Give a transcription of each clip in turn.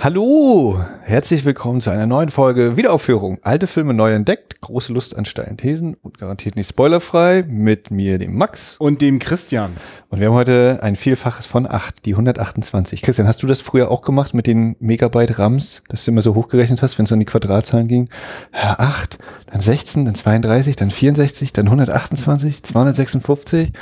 Hallo, herzlich willkommen zu einer neuen Folge Wiederaufführung. Alte Filme neu entdeckt, große Lust an steilen Thesen und garantiert nicht spoilerfrei mit mir, dem Max. Und dem Christian. Und wir haben heute ein Vielfaches von 8, die 128. Christian, hast du das früher auch gemacht mit den Megabyte RAMs, dass du immer so hochgerechnet hast, wenn es an die Quadratzahlen ging? Ja, 8, dann 16, dann 32, dann 64, dann 128, 256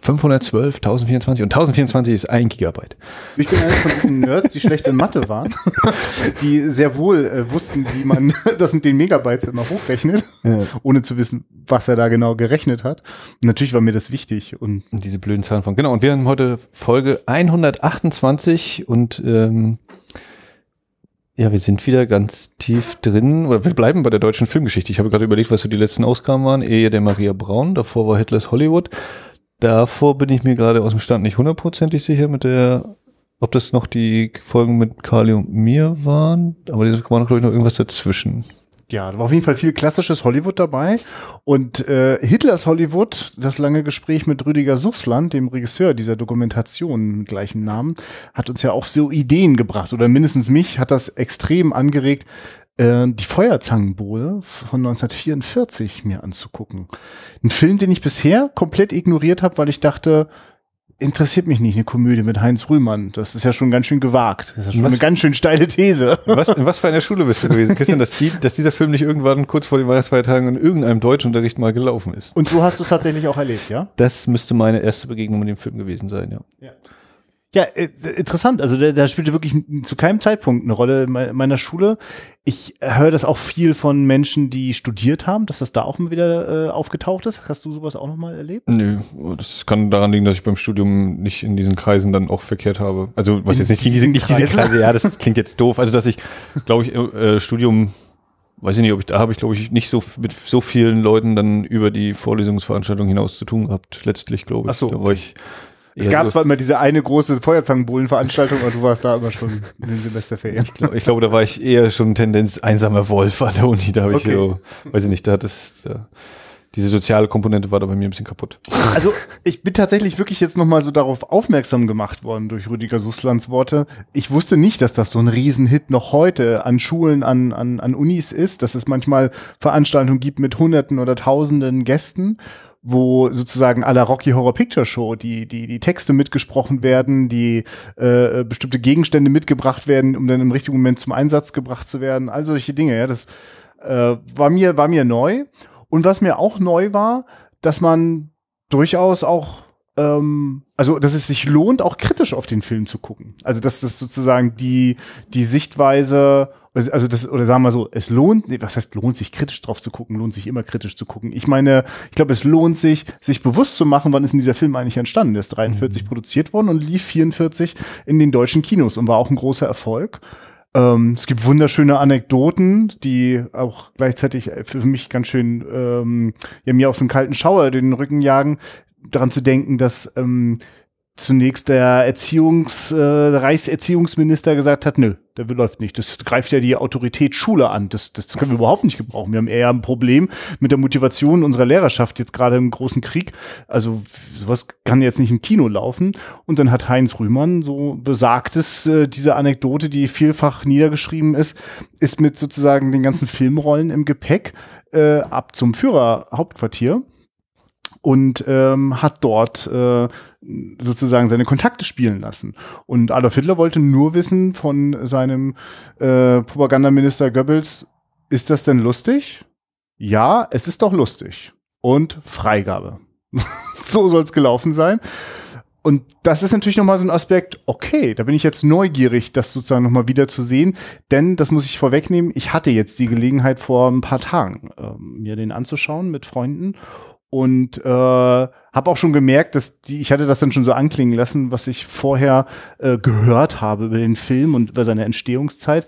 512, 1024 und 1024 ist ein Gigabyte. Ich bin einer von diesen Nerds, die schlecht in Mathe waren, die sehr wohl äh, wussten, wie man das mit den Megabytes immer hochrechnet, ja. ohne zu wissen, was er da genau gerechnet hat. Und natürlich war mir das wichtig. Und diese blöden Zahlen von, genau. Und wir haben heute Folge 128 und ähm, ja, wir sind wieder ganz tief drin, oder wir bleiben bei der deutschen Filmgeschichte. Ich habe gerade überlegt, was so die letzten Ausgaben waren. Ehe der Maria Braun, davor war Hitlers Hollywood. Davor bin ich mir gerade aus dem Stand nicht hundertprozentig sicher mit der, ob das noch die Folgen mit Carly und mir waren, aber da war noch, glaube ich, noch irgendwas dazwischen. Ja, da war auf jeden Fall viel klassisches Hollywood dabei. Und äh, Hitlers Hollywood, das lange Gespräch mit Rüdiger Suchsland, dem Regisseur dieser Dokumentation mit gleichem Namen, hat uns ja auch so Ideen gebracht. Oder mindestens mich hat das extrem angeregt, äh, die Feuerzangenbowle von 1944 mir anzugucken. Ein Film, den ich bisher komplett ignoriert habe, weil ich dachte, interessiert mich nicht eine Komödie mit Heinz Rühmann. Das ist ja schon ganz schön gewagt. Das ist ja schon was, eine ganz schön steile These. Was, in was für einer Schule bist du gewesen, Christian, dass, die, dass dieser Film nicht irgendwann kurz vor den Weihnachtsfeiertagen in irgendeinem Deutschunterricht mal gelaufen ist? Und so hast du es tatsächlich auch erlebt, ja? Das müsste meine erste Begegnung mit dem Film gewesen sein, ja. ja. Ja, äh, interessant. Also der, der spielte wirklich zu keinem Zeitpunkt eine Rolle in meiner Schule. Ich höre das auch viel von Menschen, die studiert haben, dass das da auch mal wieder äh, aufgetaucht ist. Hast du sowas auch noch mal erlebt? Nö, das kann daran liegen, dass ich beim Studium nicht in diesen Kreisen dann auch verkehrt habe. Also was in jetzt nicht, diese, nicht diese Kreise, ja, das klingt jetzt doof. Also dass ich, glaube ich, äh, Studium weiß ich nicht, ob ich da habe ich glaube ich nicht so mit so vielen Leuten dann über die Vorlesungsveranstaltung hinaus zu tun gehabt. Letztlich glaube ich. Ach so, da war ich es ja, gab zwar immer diese eine große Feuerzangenbullen-Veranstaltung, aber du warst da immer schon in den Semesterferien. Ich glaube, ich glaub, da war ich eher schon Tendenz einsamer Wolf an der Uni. Da habe ich okay. so, weiß ich nicht, da hat es, da, diese soziale Komponente war da bei mir ein bisschen kaputt. Also ich bin tatsächlich wirklich jetzt nochmal so darauf aufmerksam gemacht worden durch Rüdiger Susslands Worte. Ich wusste nicht, dass das so ein Riesenhit noch heute an Schulen, an, an, an Unis ist, dass es manchmal Veranstaltungen gibt mit Hunderten oder Tausenden Gästen wo sozusagen aller Rocky Horror Picture Show die die die Texte mitgesprochen werden, die äh, bestimmte Gegenstände mitgebracht werden, um dann im richtigen Moment zum Einsatz gebracht zu werden, all solche Dinge. Ja, das äh, war mir war mir neu und was mir auch neu war, dass man durchaus auch ähm, also dass es sich lohnt, auch kritisch auf den Film zu gucken. Also dass das sozusagen die die Sichtweise also das, oder sagen wir so, es lohnt, was heißt lohnt sich kritisch drauf zu gucken, lohnt sich immer kritisch zu gucken. Ich meine, ich glaube, es lohnt sich, sich bewusst zu machen, wann ist denn dieser Film eigentlich entstanden? Der ist 43 mhm. produziert worden und lief 44 in den deutschen Kinos und war auch ein großer Erfolg. Ähm, es gibt wunderschöne Anekdoten, die auch gleichzeitig für mich ganz schön, ähm, ja, mir auch so einen kalten Schauer den Rücken jagen, daran zu denken, dass ähm, zunächst der Erziehungs, äh, Reichserziehungsminister gesagt hat, nö, der läuft nicht. Das greift ja die Autorität Schule an. Das, das können wir überhaupt nicht gebrauchen. Wir haben eher ein Problem mit der Motivation unserer Lehrerschaft jetzt gerade im großen Krieg. Also sowas kann jetzt nicht im Kino laufen. Und dann hat Heinz Rühmann so besagtes, äh, diese Anekdote, die vielfach niedergeschrieben ist, ist mit sozusagen den ganzen Filmrollen im Gepäck äh, ab zum Führerhauptquartier und ähm, hat dort äh, sozusagen seine Kontakte spielen lassen. Und Adolf Hitler wollte nur wissen von seinem äh, Propagandaminister Goebbels, ist das denn lustig? Ja, es ist doch lustig. Und Freigabe. so soll es gelaufen sein. Und das ist natürlich nochmal so ein Aspekt, okay, da bin ich jetzt neugierig, das sozusagen nochmal wieder zu sehen, denn das muss ich vorwegnehmen, ich hatte jetzt die Gelegenheit vor ein paar Tagen, äh, mir den anzuschauen mit Freunden und äh, habe auch schon gemerkt, dass die, ich hatte das dann schon so anklingen lassen, was ich vorher äh, gehört habe über den Film und über seine Entstehungszeit.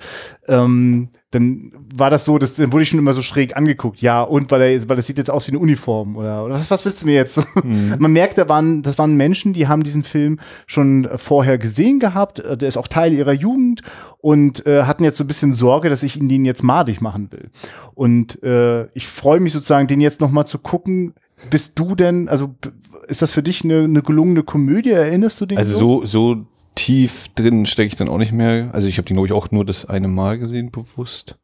Ähm, dann war das so, dass, dann wurde ich schon immer so schräg angeguckt. Ja, und weil er, weil das sieht jetzt aus wie eine Uniform oder, oder was, was willst du mir jetzt? Mhm. Man merkt, da waren, das waren Menschen, die haben diesen Film schon vorher gesehen gehabt. Der ist auch Teil ihrer Jugend und äh, hatten jetzt so ein bisschen Sorge, dass ich ihnen den jetzt madig machen will. Und äh, ich freue mich sozusagen, den jetzt noch mal zu gucken bist du denn, also ist das für dich eine, eine gelungene Komödie? Erinnerst du dich also so? so, tief drin stecke ich dann auch nicht mehr. Also ich habe den, glaube ich, auch nur das eine Mal gesehen, bewusst.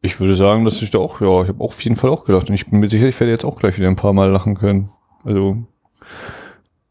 Ich würde sagen, dass ich da auch, ja, ich habe auch auf jeden Fall auch gedacht. Und ich bin mir sicher, ich werde jetzt auch gleich wieder ein paar Mal lachen können. Also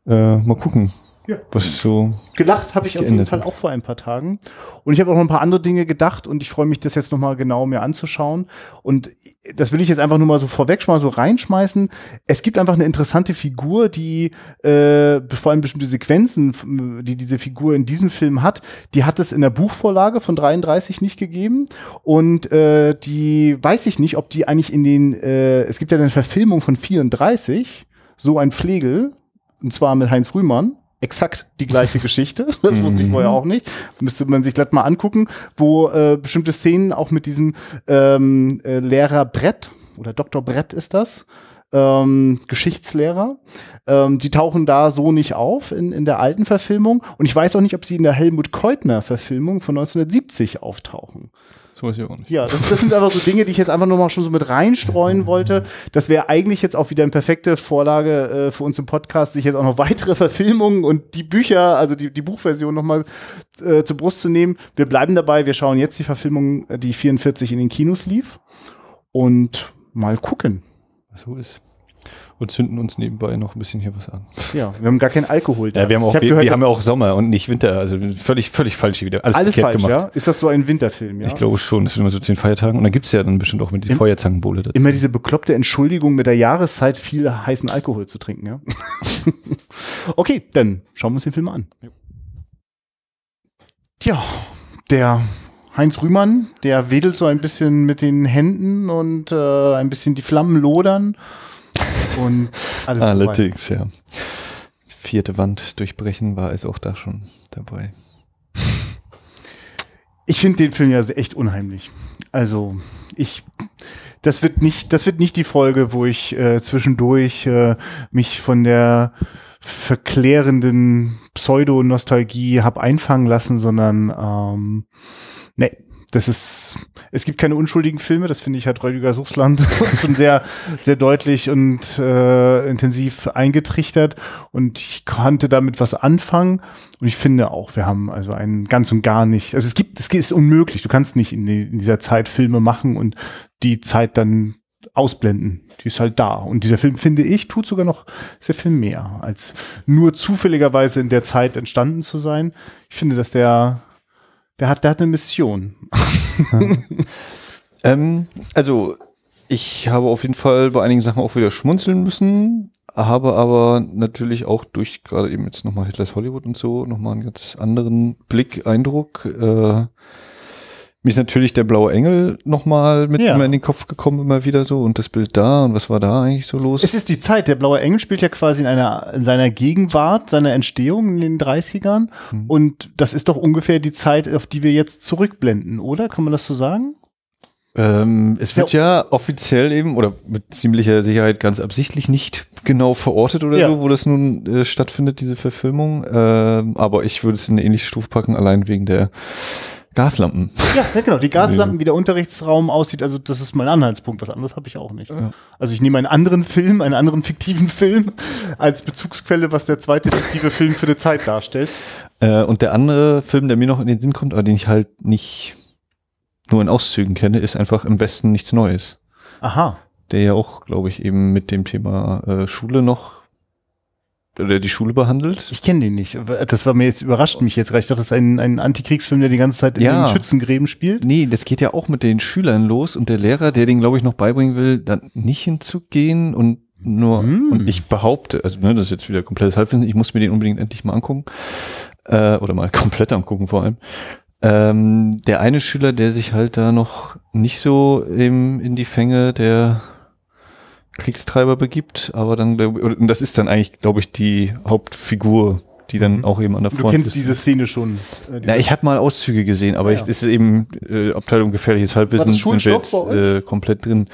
äh, mal gucken, Ja. was so. Gelacht habe ich auf jeden Fall hat. auch vor ein paar Tagen. Und ich habe auch noch ein paar andere Dinge gedacht und ich freue mich, das jetzt nochmal genau mir anzuschauen. Und das will ich jetzt einfach nur mal so vorweg schon mal so reinschmeißen. Es gibt einfach eine interessante Figur, die äh, vor allem bestimmte Sequenzen, die diese Figur in diesem Film hat, die hat es in der Buchvorlage von 33 nicht gegeben. Und äh, die weiß ich nicht, ob die eigentlich in den, äh, es gibt ja eine Verfilmung von 34, so ein Pflegel, und zwar mit Heinz Rühmann. Exakt die gleiche Geschichte. Das wusste ich Mhm. vorher auch nicht. Müsste man sich gleich mal angucken, wo äh, bestimmte Szenen auch mit diesem ähm, äh, Lehrer Brett oder Dr. Brett ist das, ähm, Geschichtslehrer. Ähm, die tauchen da so nicht auf in, in der alten Verfilmung. Und ich weiß auch nicht, ob sie in der Helmut Keutner Verfilmung von 1970 auftauchen. So weiß auch nicht. Ja, das, das sind einfach so Dinge, die ich jetzt einfach nur mal schon so mit reinstreuen wollte. Das wäre eigentlich jetzt auch wieder eine perfekte Vorlage äh, für uns im Podcast, sich jetzt auch noch weitere Verfilmungen und die Bücher, also die, die Buchversion nochmal äh, zur Brust zu nehmen. Wir bleiben dabei, wir schauen jetzt die Verfilmung, äh, die 44 in den Kinos lief und mal gucken. So ist. Und zünden uns nebenbei noch ein bisschen hier was an. Ja, wir haben gar keinen Alkohol da. Ja, wir haben auch, hab wir, gehört, wir haben ja auch Sommer und nicht Winter. Also völlig, völlig falsch hier wieder. Alles, alles falsch, gemacht. ja? Ist das so ein Winterfilm, ja? Ich glaube schon, das sind immer so zehn Feiertagen. Und dann gibt's ja dann bestimmt auch mit Im- Feuerzangenbowle dazu. Immer diese bekloppte Entschuldigung mit der Jahreszeit viel heißen Alkohol zu trinken, ja. okay, dann schauen wir uns den Film an. Tja, der Heinz Rühmann, der wedelt so ein bisschen mit den Händen und äh, ein bisschen die Flammen lodern. Und alles vorbei. Allerdings, ja. Vierte Wand durchbrechen war es auch da schon dabei. Ich finde den Film ja echt unheimlich. Also, ich, das wird nicht, das wird nicht die Folge, wo ich äh, zwischendurch äh, mich von der verklärenden Pseudo-Nostalgie hab einfangen lassen, sondern ähm, nee, das ist, es gibt keine unschuldigen Filme, das finde ich hat Rüdiger Suchsland schon sehr, sehr deutlich und äh, intensiv eingetrichtert und ich konnte damit was anfangen und ich finde auch, wir haben also einen ganz und gar nicht, also es gibt, es ist unmöglich, du kannst nicht in, die, in dieser Zeit Filme machen und die Zeit dann ausblenden. Die ist halt da. Und dieser Film, finde ich, tut sogar noch sehr viel mehr, als nur zufälligerweise in der Zeit entstanden zu sein. Ich finde, dass der, der hat, der hat eine Mission. Ähm, also, ich habe auf jeden Fall bei einigen Sachen auch wieder schmunzeln müssen, habe aber natürlich auch durch gerade eben jetzt nochmal Hitlers Hollywood und so nochmal einen ganz anderen Blick, Eindruck. Äh, mir ist natürlich der blaue Engel nochmal mit Ja. immer in den Kopf gekommen, immer wieder so und das Bild da und was war da eigentlich so los? Es ist die Zeit. Der Blaue Engel spielt ja quasi in einer, in seiner Gegenwart, seiner Entstehung in den 30ern. Und das ist doch ungefähr die Zeit, auf die wir jetzt zurückblenden, oder? Kann man das so sagen? Ähm, es wird ja offiziell eben oder mit ziemlicher Sicherheit ganz absichtlich nicht genau verortet oder Ja. so, wo das nun äh, stattfindet, diese Verfilmung. Ähm, aber ich würde es in eine ähnliche Stufe packen, allein wegen der Gaslampen. Ja, ja genau. Die Gaslampen, wie der Unterrichtsraum aussieht, also das ist mein Anhaltspunkt. Was anderes habe ich auch nicht. Ja. Also ich nehme einen anderen Film, einen anderen fiktiven Film als Bezugsquelle, was der zweite fiktive Film für die Zeit darstellt. Äh, und der andere Film, der mir noch in den Sinn kommt, aber den ich halt nicht nur in Auszügen kenne, ist einfach im Westen nichts Neues. Aha. Der ja auch, glaube ich, eben mit dem Thema äh, Schule noch oder die Schule behandelt. Ich kenne den nicht. Das war mir jetzt überrascht mich jetzt recht. Ich dachte, das ist ein, ein Antikriegsfilm, der die ganze Zeit in Ja. den Schützengräben spielt. Nee, das geht ja auch mit den Schülern los und der Lehrer, der den, glaube ich, noch beibringen will, dann nicht hinzugehen und nur, Hm. und ich behaupte, also ne, das ist jetzt wieder komplettes Halbwissen, ich muss mir den unbedingt endlich mal angucken, äh, oder mal komplett angucken vor allem. Ähm, der eine Schüler, der sich halt da noch nicht so im, in die Fänge der Kriegstreiber begibt, aber dann, ich- und das ist dann eigentlich, glaube ich, die Hauptfigur, die dann auch eben an der Du Front kennst ist. diese Szene schon. Äh, diese- Ja, ich habe mal Auszüge gesehen, aber Ja, ich, ja. es ist eben äh, Abteilung gefährliches Halbwissen sind wir jetzt äh, komplett drin.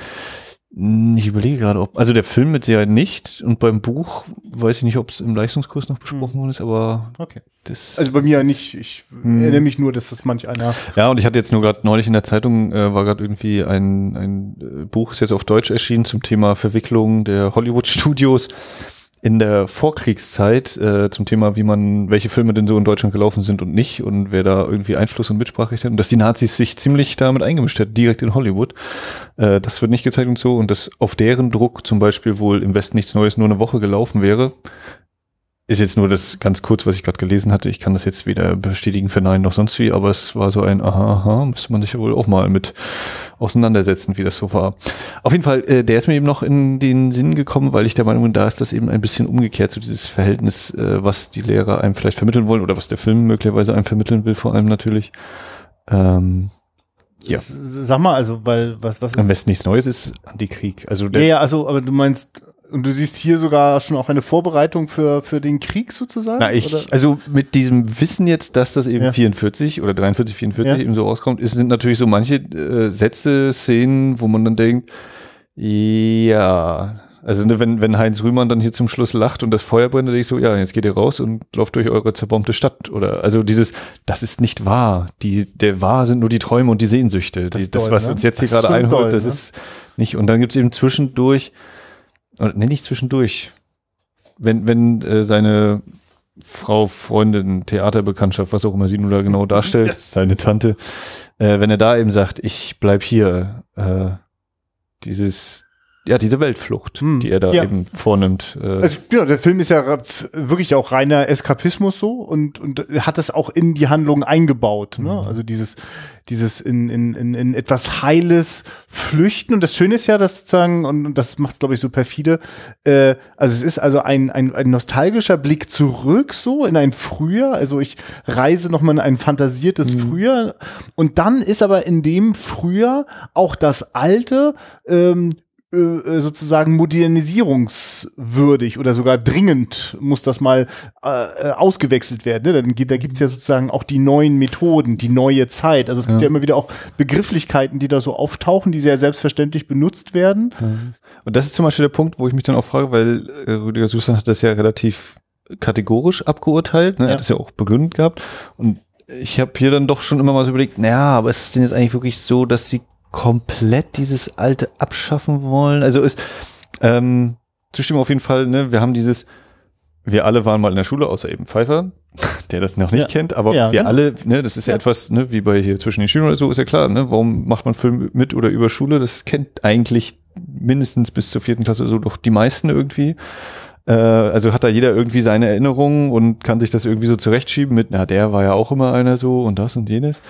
Hm, Ich überlege gerade, ob also der Film mit Sicherheit nicht und beim Buch weiß ich nicht, ob es im Leistungskurs noch besprochen worden ist, aber okay. das Also bei mir nicht. Ich Hm. erinnere mich nur, dass das manch einer. ja und ich hatte jetzt nur gerade neulich in der Zeitung äh, war gerade irgendwie ein ein äh, Buch ist jetzt auf Deutsch erschienen zum Thema Verwicklung der Hollywood Studios in der Vorkriegszeit äh, zum Thema, wie man, welche Filme denn so in Deutschland gelaufen sind und nicht und wer da irgendwie Einfluss und Mitspracherecht hat und dass die Nazis sich ziemlich damit eingemischt hätten, direkt in Hollywood. Äh, das wird nicht gezeigt und so und dass auf deren Druck zum Beispiel wohl im Westen nichts Neues nur eine Woche gelaufen wäre. Ist jetzt nur das ganz kurz, was ich gerade gelesen hatte. Ich kann das jetzt weder bestätigen, verneinen noch sonst wie, aber es war so ein Aha, aha, müsste man sich ja wohl auch mal mit auseinandersetzen, wie das so war. Auf jeden Fall, äh, der ist mir eben noch in den Sinn gekommen, weil ich der Meinung bin, da ist das eben ein bisschen umgekehrt, so dieses Verhältnis, äh, was die Lehrer einem vielleicht vermitteln wollen oder was der Film möglicherweise einem vermitteln will, vor allem natürlich. Ähm, ja. Sag mal, also, weil, was, was ist? Am besten nichts Neues ist Antikrieg. Also der, Ja, ja, also, aber du meinst, und du siehst hier sogar schon auch eine Vorbereitung für, für den Krieg sozusagen? Na, ich, Oder? also mit diesem Wissen jetzt, dass das eben Ja. 44 oder 43, 44 Ja. eben so rauskommt, ist, sind natürlich so manche äh, Sätze, Szenen, wo man dann denkt, ja, also ne, wenn, wenn Heinz Rühmann dann hier zum Schluss lacht und das Feuer brennt, dann denke ich so, ja, jetzt geht ihr raus und lauft durch eure zerbombte Stadt. Oder also dieses, das ist nicht wahr. Die, der wahr sind nur die Träume und die Sehnsüchte. Das Die, das, doll, was ne? uns jetzt hier Das gerade einholt, doll, das ne? ist nicht. Und dann gibt's eben zwischendurch, oder nee, nicht zwischendurch, wenn, wenn äh, seine Frau, Freundin, Theaterbekanntschaft, was auch immer sie nun da genau darstellt, Yes. seine Tante, äh, wenn er da eben sagt, ich bleib hier, äh, dieses, ja, diese Weltflucht, Hm. die er da Ja. eben vornimmt. Äh, Also, genau, der Film ist ja wirklich auch reiner Eskapismus so und, und hat das auch in die Handlung eingebaut. Ne? Also dieses, dieses in, in, in, in etwas Heiles flüchten. Und das Schöne ist ja, dass sozusagen, und, und das macht, glaube ich, so perfide, äh, also es ist also ein, ein, ein nostalgischer Blick zurück so in ein Frühjahr. Also ich reise nochmal in ein fantasiertes Frühjahr. Und dann ist aber in dem Frühjahr auch das Alte ähm, äh, sozusagen modernisierungswürdig oder sogar dringend muss das mal äh, äh, ausgewechselt werden. Ne? Dann, gibt- da gibt's ja sozusagen auch die neuen Methoden, die neue Zeit. Also es gibt ja. Ja. immer wieder auch Begrifflichkeiten, die da so auftauchen, die sehr selbstverständlich benutzt werden. Und das ist zum Beispiel der Punkt, wo ich mich dann auch frage, weil äh, Rüdiger Susan hat das ja relativ kategorisch abgeurteilt, ne? er Ja. hat das ja auch begründet gehabt. Und ich habe hier dann doch schon immer mal so überlegt, naja, aber ist es denn jetzt eigentlich wirklich so, dass sie komplett dieses Alte abschaffen wollen? Also ist, ähm, zustimmen auf jeden Fall, ne, wir haben dieses, wir alle waren mal in der Schule, außer eben Pfeiffer, der das noch nicht Ja. kennt, aber Ja, wir ne? alle, ne, das ist ja, Ja. etwas, ne, wie bei hier zwischen den Schülern oder so, ist ja klar, ne, warum macht man Film mit oder über Schule? Das kennt eigentlich mindestens bis zur vierten Klasse so doch die meisten irgendwie. Äh, also hat da jeder irgendwie seine Erinnerungen und kann sich das irgendwie so zurechtschieben mit, na, der war ja auch immer einer so und das und jenes.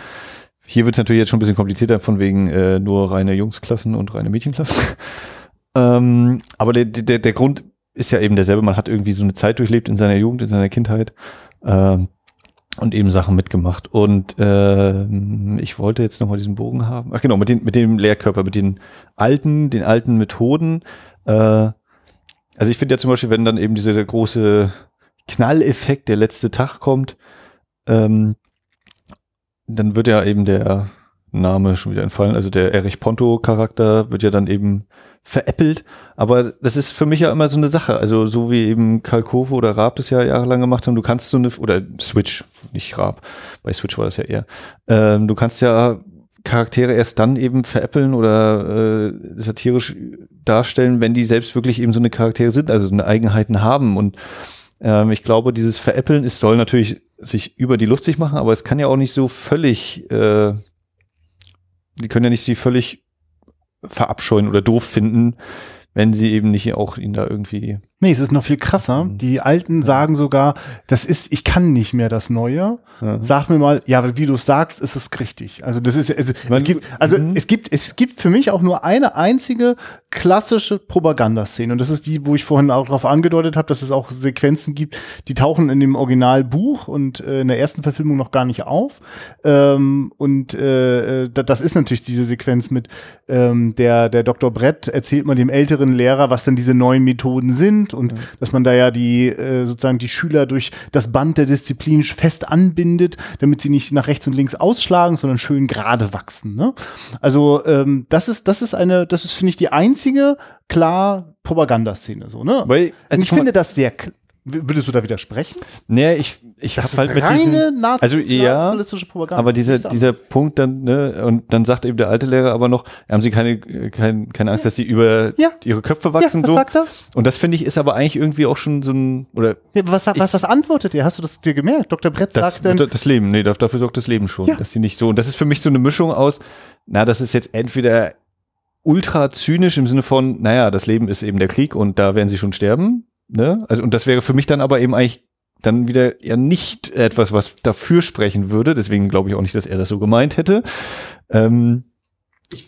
Hier wird es natürlich jetzt schon ein bisschen komplizierter von wegen äh, nur reine Jungsklassen und reine Mädchenklassen. ähm, aber der, der, der Grund ist ja eben derselbe. Man hat irgendwie so eine Zeit durchlebt in seiner Jugend, in seiner Kindheit ähm, und eben Sachen mitgemacht. Und ähm, ich wollte jetzt nochmal diesen Bogen haben. Ach genau, mit, den, mit dem Lehrkörper, mit den alten, den alten Methoden. Äh, also ich finde ja zum Beispiel, wenn dann eben dieser große Knalleffekt, der letzte Tag kommt, ähm, dann wird ja eben der Name schon wieder entfallen, also der Erich Ponto Charakter wird ja dann eben veräppelt, aber das ist für mich ja immer so eine Sache, also so wie eben Kalkove oder Raab das ja jahrelang gemacht haben, du kannst so eine, oder Switch, nicht Raab, bei Switch war das ja eher, ähm, du kannst ja Charaktere erst dann eben veräppeln oder äh, satirisch darstellen, wenn die selbst wirklich eben so eine Charaktere sind, also so eine Eigenheiten haben. Und ähm, ich glaube, dieses Veräppeln, es soll natürlich sich über die lustig machen, aber es kann ja auch nicht so völlig, äh, die können ja nicht sie völlig verabscheuen oder doof finden, wenn sie eben nicht auch ihn da irgendwie. Nee, es ist noch viel krasser. Mhm. Die Alten sagen sogar, das ist, ich kann nicht mehr das Neue. Sag mir mal, ja, wie du es sagst, ist es richtig. Also das ist, also, es gibt, also Mhm. es gibt, es gibt für mich auch nur eine einzige klassische Propagandaszene und das ist die, wo ich vorhin auch darauf angedeutet habe, dass es auch Sequenzen gibt, die tauchen in dem Originalbuch und äh, in der ersten Verfilmung noch gar nicht auf. Ähm, und äh, äh, da- das ist natürlich diese Sequenz mit ähm, der der Dr. Brett erzählt mal dem älteren Lehrer, was denn diese neuen Methoden sind und dass man da ja die äh, sozusagen die Schüler durch das Band der Disziplin fest anbindet, damit sie nicht nach rechts und links ausschlagen, sondern schön gerade wachsen. Ne? Also ähm, das ist das ist eine das ist finde ich die einzige klar Propagandaszene so ne. Weil, und ich finde das sehr Würdest du da widersprechen? Nee, ich, ich habe halt ist mit diesem, also ja, Propaganda. aber dieser, dieser Punkt dann, ne, und dann sagt eben der alte Lehrer aber noch, haben sie keine, kein, keine Angst, dass sie über Ja. ihre Köpfe ja, wachsen, was so. sagt er? Und das finde ich ist aber eigentlich irgendwie auch schon so ein, oder Ja, aber was, was, was antwortet ihr? Hast du das dir gemerkt? Dr. Brett das, sagt dann, das Leben, nee, dafür sorgt das Leben schon, Ja. dass sie nicht so, und das ist für mich so eine Mischung aus, na, das ist jetzt entweder ultra zynisch im Sinne von, naja, das Leben ist eben der Krieg und da werden sie schon sterben, ne? Also, und das wäre für mich dann aber eben eigentlich dann wieder ja nicht etwas, was dafür sprechen würde. Deswegen glaube ich auch nicht, dass er das so gemeint hätte. Ähm,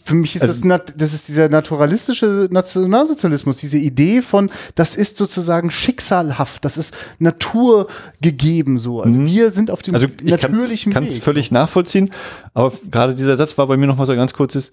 für mich ist Also- das, das ist dieser naturalistische Nationalsozialismus, diese Idee von, das ist sozusagen schicksalhaft, das ist naturgegeben so. Also Mhm. wir sind auf dem also ich natürlichen kann es Weg. völlig nachvollziehen, aber gerade dieser Satz war bei mir noch mal so ein ganz kurzes.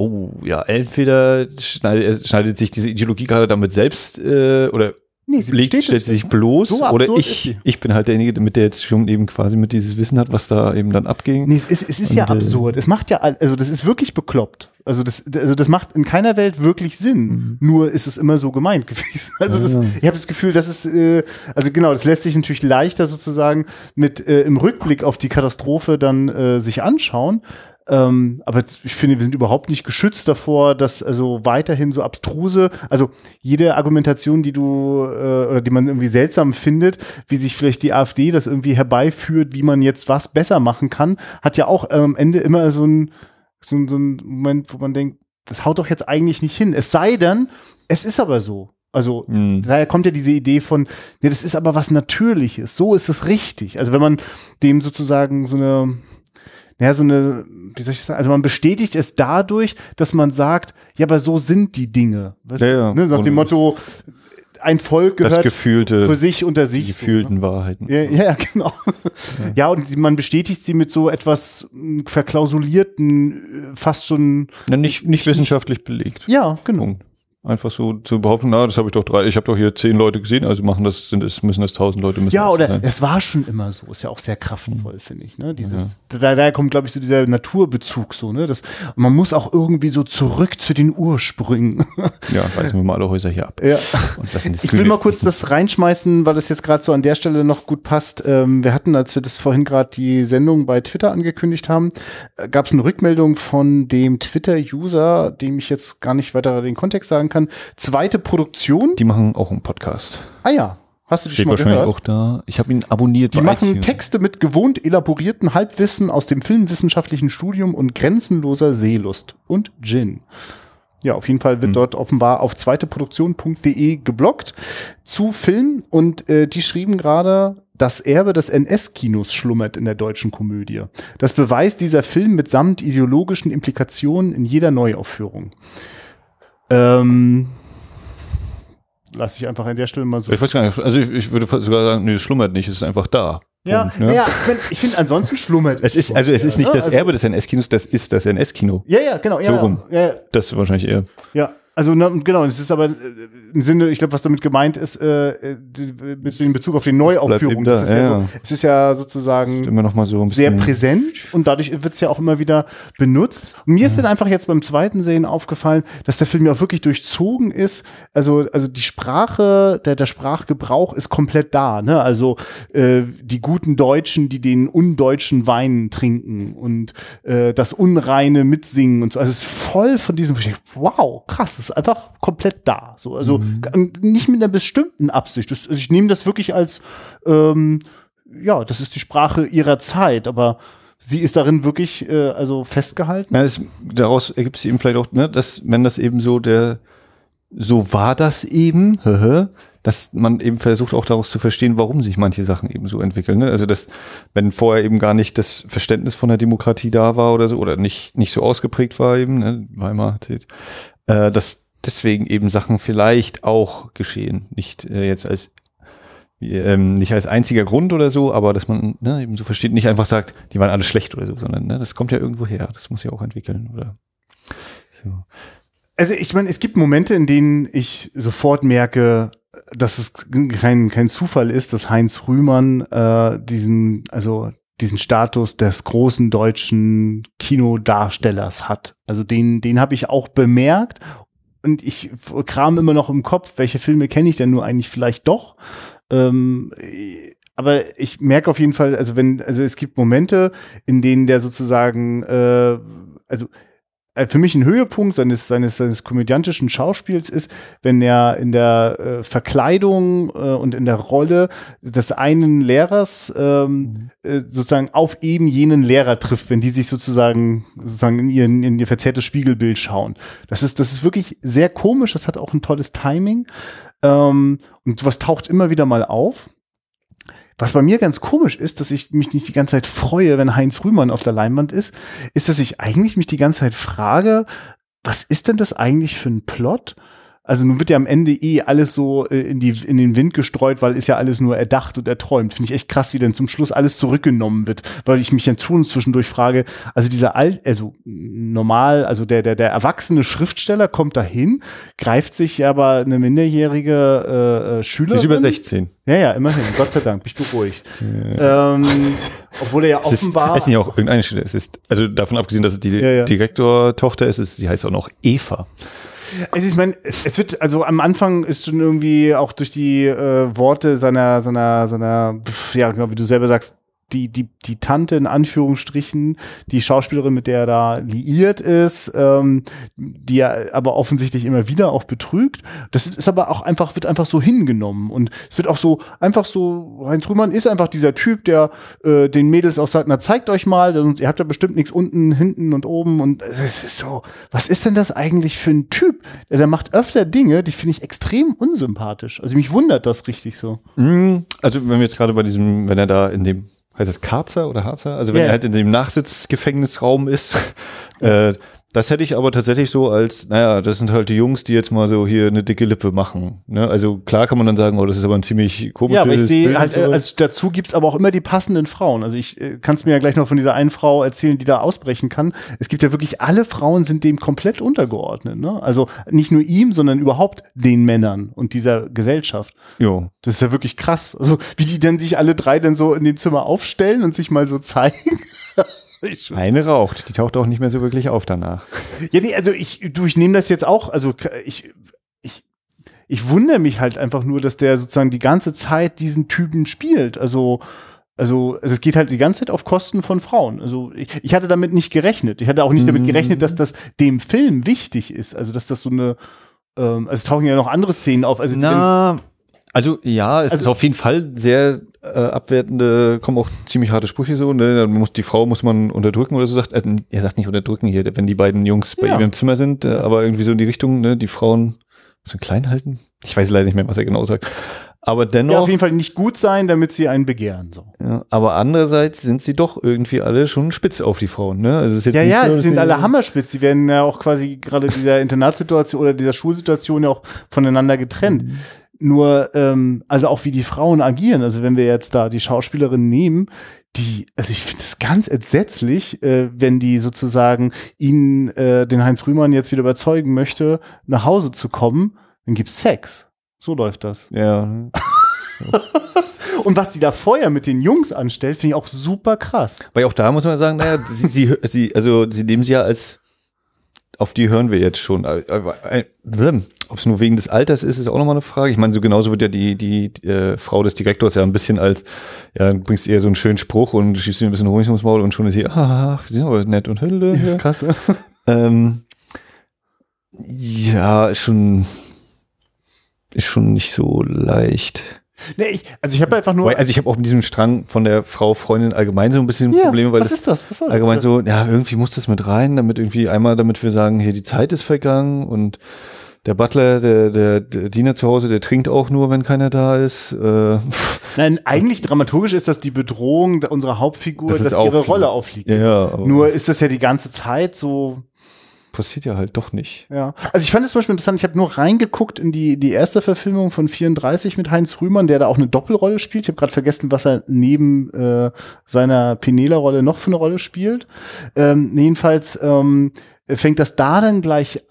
Oh ja, entweder schneidet, schneidet sich diese Ideologie gerade damit selbst äh, oder nee, sie legt, stellt sie sich bloß So oder ich, ich bin halt derjenige, damit der jetzt schon eben quasi mit dieses Wissen hat, was da eben dann abging. Nee, es ist, es ist Und, ja äh, absurd. Es macht ja, also das ist wirklich bekloppt. Also das, also das macht in keiner Welt wirklich Sinn. Nur ist es immer so gemeint gewesen. Also das, Mhm. Ich habe das Gefühl, dass es, äh, also genau, das lässt sich natürlich leichter sozusagen mit äh, im Rückblick auf die Katastrophe dann äh, sich anschauen. Ähm, aber ich finde, wir sind überhaupt nicht geschützt davor, dass also weiterhin so abstruse, also jede Argumentation, die du äh, oder die man irgendwie seltsam findet, wie sich vielleicht die AfD das irgendwie herbeiführt, wie man jetzt was besser machen kann, hat ja auch ähm, am Ende immer so ein, so, ein- so ein Moment, wo man denkt, das haut doch jetzt eigentlich nicht hin. Es sei denn, es ist aber so. Also Mhm. daher kommt ja diese Idee von, nee, das ist aber was Natürliches, so ist es richtig. Also wenn man dem sozusagen so eine, ja, so eine, wie soll ich sagen, also man bestätigt es dadurch, dass man sagt, ja, aber so sind die Dinge. Weißt Ja, ja. Ne, nach dem Motto, ein Volk gehört gefühlte, für sich unter sich. die so, gefühlten Wahrheiten. ja, ja, genau. Ja. und man bestätigt sie mit so etwas mh, verklausulierten, äh, fast schon, Ja, nicht, nicht wissenschaftlich belegt. ja, genau. Punkt. Einfach so zu behaupten, na, das habe ich doch drei, ich habe doch hier zehn Leute gesehen, also machen das, sind es, müssen das tausend Leute müssen Ja, oder es war schon immer so, ist ja auch sehr kraftvoll, finde ich. Ne? Dieses, da, daher kommt, glaube ich, so dieser Naturbezug so, ne? Das, man muss auch irgendwie so zurück zu den Ursprüngen. Ja, reißen wir mal alle Häuser hier ab. ja. Ich will mal kurz das reinschmeißen, weil das jetzt gerade so an der Stelle noch gut passt. Ähm, wir hatten, als wir das vorhin gerade die Sendung bei Twitter angekündigt haben, äh, gab es eine Rückmeldung von dem Twitter-User, dem ich jetzt gar nicht weiter den Kontext sagen kann. Zweite Produktion. Die machen auch einen Podcast. ah ja, hast du die Steht schon mal gehört? auch da. Ich habe ihn abonniert. Die machen iTunes. Texte mit gewohnt elaborierten Halbwissen aus dem filmwissenschaftlichen Studium und grenzenloser Seelust und Gin. Ja, auf jeden Fall wird Hm. dort offenbar auf zweiteproduktion.de geblockt zu Film und äh, die schrieben gerade, das Erbe des NS-Kinos schlummert in der deutschen Komödie. Das beweist dieser Film mitsamt ideologischen Implikationen in jeder Neuaufführung. Ähm, lass ich einfach an der Stelle mal so Ich weiß gar nicht, also ich, ich würde sogar sagen, nee, es schlummert nicht, es ist einfach da. Ja, Punkt, ne? naja, ich finde, ansonsten schlummert Es ist, also es ist nicht Ja, das also- Erbe des NS-Kinos, das ist das NS-Kino. Ja, ja, genau. Ja, So rum. Ja, ja, Das wahrscheinlich eher. ja. Also na, genau, es ist aber äh, im Sinne, ich glaube, was damit gemeint ist, äh, äh, mit in Bezug auf die Neuaufführung. da, das ist ja, ja, so, ja. es ist ja sozusagen Immer noch mal so ein sehr präsent und dadurch wird es ja auch immer wieder benutzt. Und mir ist dann einfach jetzt beim zweiten Sehen aufgefallen, dass der Film ja auch wirklich durchzogen ist. Also, also die Sprache, der, der Sprachgebrauch ist komplett da. Ne? Also äh, die guten Deutschen, die den undeutschen Wein trinken und äh, das Unreine mitsingen und so. Also es ist voll von diesem, wow, krass, das ist einfach komplett da. So, also g- nicht mit einer bestimmten Absicht. Das, also ich nehme das wirklich als ähm, ja, das ist die Sprache ihrer Zeit, aber sie ist darin wirklich äh, also festgehalten. Na, es, daraus ergibt sich eben vielleicht auch, ne, dass, wenn das eben so der, so war das eben, dass man eben versucht auch daraus zu verstehen, warum sich manche Sachen eben so entwickeln. Ne? Also dass, wenn vorher eben gar nicht das Verständnis von der Demokratie da war oder so, oder nicht, nicht so ausgeprägt war eben, ne, Weimar, äh, dass deswegen eben Sachen vielleicht auch geschehen. Nicht äh, jetzt als ähm, nicht als einziger Grund oder so, aber dass man ne, eben so versteht, nicht einfach sagt, die waren alle schlecht oder so, sondern ne, das kommt ja irgendwo her. Das muss ja auch entwickeln oder so. Also ich meine, es gibt Momente, in denen ich sofort merke, dass es kein, kein Zufall ist, dass Heinz Rühmann äh, diesen, also diesen Status des großen deutschen Kinodarstellers hat. Also den, den habe ich auch bemerkt und ich kram immer noch im Kopf, welche Filme kenne ich denn nur eigentlich vielleicht doch. Ähm, aber ich merke auf jeden Fall, also wenn, also es gibt Momente, in denen der sozusagen, äh, also für mich ein Höhepunkt seines, seines, seines komödiantischen Schauspiels ist, wenn er in der äh, Verkleidung äh, und in der Rolle des einen Lehrers ähm, äh, sozusagen auf eben jenen Lehrer trifft, wenn die sich sozusagen sozusagen in, ihren, in ihr verzerrtes Spiegelbild schauen. Das ist, das ist wirklich sehr komisch, das hat auch ein tolles Timing. Ähm, und was taucht immer wieder mal auf. Was bei mir ganz komisch ist, dass ich mich nicht die ganze Zeit freue, wenn Heinz Rühmann auf der Leinwand ist, ist, dass ich eigentlich mich die ganze Zeit frage, was ist denn das eigentlich für ein Plot? Also nun wird ja am Ende eh alles so äh, in, die, in den Wind gestreut, weil ist ja alles nur erdacht und erträumt. Finde ich echt krass, wie denn zum Schluss alles zurückgenommen wird, weil ich mich dann zu und zwischendurch frage, also dieser alt, also normal, also der, der, der erwachsene Schriftsteller kommt dahin, greift sich aber eine minderjährige äh, äh Schülerin. Ist über 16. Ja, ja, immerhin. Gott sei Dank, bin ich beruhigt. Ja. Ähm, obwohl er ja es offenbar. Ist, heißt nicht auch irgendeine Stelle. Es ist, also davon abgesehen, dass es die ja, ja. Direktortochter ist, ist, sie heißt auch noch Eva. Also ich meine, es wird, also am Anfang ist schon irgendwie auch durch die äh, Worte seiner, seiner, seiner, ja, genau, wie du selber sagst, die, die, die Tante in Anführungsstrichen, die Schauspielerin, mit der er da liiert ist, ähm, die er aber offensichtlich immer wieder auch betrügt. Das ist aber auch einfach, wird einfach so hingenommen. Und es wird auch so, einfach so, Heinz Rühmann ist einfach dieser Typ, der äh, den Mädels auch sagt, na zeigt euch mal, sonst ihr habt ja bestimmt nichts unten, hinten und oben. Und es ist so, was ist denn das eigentlich für ein Typ? Der, der macht öfter Dinge, die finde ich extrem unsympathisch. Also mich wundert das richtig so. Mm, also wenn wir jetzt gerade bei diesem, wenn er da in dem heißt das Karzer oder Harzer? Also wenn yeah. er halt in dem Nachsitzgefängnisraum ist, äh, das hätte ich aber tatsächlich so als, naja, das sind halt die Jungs, die jetzt mal so hier eine dicke Lippe machen. Ne? Also klar kann man dann sagen, oh, das ist aber ein ziemlich komisches Ja, aber ich sehe halt, äh, als dazu gibt's aber auch immer die passenden Frauen. Also ich äh, kann es mir ja gleich noch von dieser einen Frau erzählen, die da ausbrechen kann. Es gibt ja wirklich, alle Frauen sind dem komplett untergeordnet. Ne? Also nicht nur ihm, sondern überhaupt den Männern und dieser Gesellschaft. Jo. Das ist ja wirklich krass. Also wie die denn sich alle drei dann so in dem Zimmer aufstellen und sich mal so zeigen. Eine raucht, die taucht auch nicht mehr so wirklich auf danach. Ja, nee, also ich, du, ich nehme das jetzt auch, also ich, ich, ich wundere mich halt einfach nur, dass der sozusagen die ganze Zeit diesen Typen spielt. Also, also es geht halt die ganze Zeit auf Kosten von Frauen. Also ich, ich hatte damit nicht gerechnet. Ich hatte auch nicht mhm. damit gerechnet, dass das dem Film wichtig ist. Also dass das so eine, ähm, also es tauchen ja noch andere Szenen auf. Also Na, also ja, es also, ist auf jeden Fall sehr äh, abwertende, kommen auch ziemlich harte Sprüche so, ne? Dann muss die Frau muss man unterdrücken oder so sagt, äh, er sagt nicht unterdrücken hier, wenn die beiden Jungs bei ja. ihm im Zimmer sind, äh, aber irgendwie so in die Richtung, ne, die Frauen so klein halten. Ich weiß leider nicht mehr, was er genau sagt. Aber dennoch. Ja, auf jeden Fall nicht gut sein, damit sie einen begehren. So. Ja, aber andererseits sind sie doch irgendwie alle schon spitz auf die Frauen. Ne? Also ja, ja, so, sie sind alle hammerspitz. Sie werden ja auch quasi gerade dieser Internatssituation oder dieser Schulsituation ja auch voneinander getrennt. Mhm. Nur, ähm, also auch wie die Frauen agieren, also wenn wir jetzt da die Schauspielerin nehmen, die, also ich finde es ganz entsetzlich, äh, wenn die sozusagen ihn, äh, den Heinz Rühmann jetzt wieder überzeugen möchte, nach Hause zu kommen, dann gibt's Sex. So läuft das. Ja. Und was die da vorher mit den Jungs anstellt, finde ich auch super krass. Weil auch da muss man sagen, naja, sie, sie, sie, also sie nehmen sie ja als auf die hören wir jetzt schon. Ob es nur wegen des Alters ist, ist auch nochmal eine Frage. Ich meine, so genauso wird ja die, die, die äh, Frau des Direktors ja ein bisschen als, ja, du bringst ihr so einen schönen Spruch und schießt ihr ein bisschen Honig ums Maul und schon ist sie, ah, sie sind aber nett und Hülle. Ja, ist krass, ne? ähm, ja, ist schon, ist schon nicht so leicht. Nee, ich, also ich habe einfach nur. Also ich habe auch mit diesem Strang von der Frau Freundin allgemein so ein bisschen ja, Probleme, weil was ist das? Was soll allgemein das? so, ja, irgendwie muss das mit rein, damit irgendwie einmal, damit wir sagen, hier die Zeit ist vergangen und der Butler, der, der, der Diener zu Hause, der trinkt auch nur, wenn keiner da ist. Äh. Nein, eigentlich dramaturgisch ist das die Bedrohung unserer Hauptfigur, das dass ihre Rolle aufliegt. Ja, nur ist das ja die ganze Zeit so passiert ja halt doch nicht. Ja. Also ich fand es zum Beispiel interessant, ich habe nur reingeguckt in die, die erste Verfilmung von 34 mit Heinz Rühmann, der da auch eine Doppelrolle spielt. Ich habe gerade vergessen, was er neben äh, seiner Penela-Rolle noch für eine Rolle spielt. Ähm, jedenfalls ähm, fängt das da dann gleich,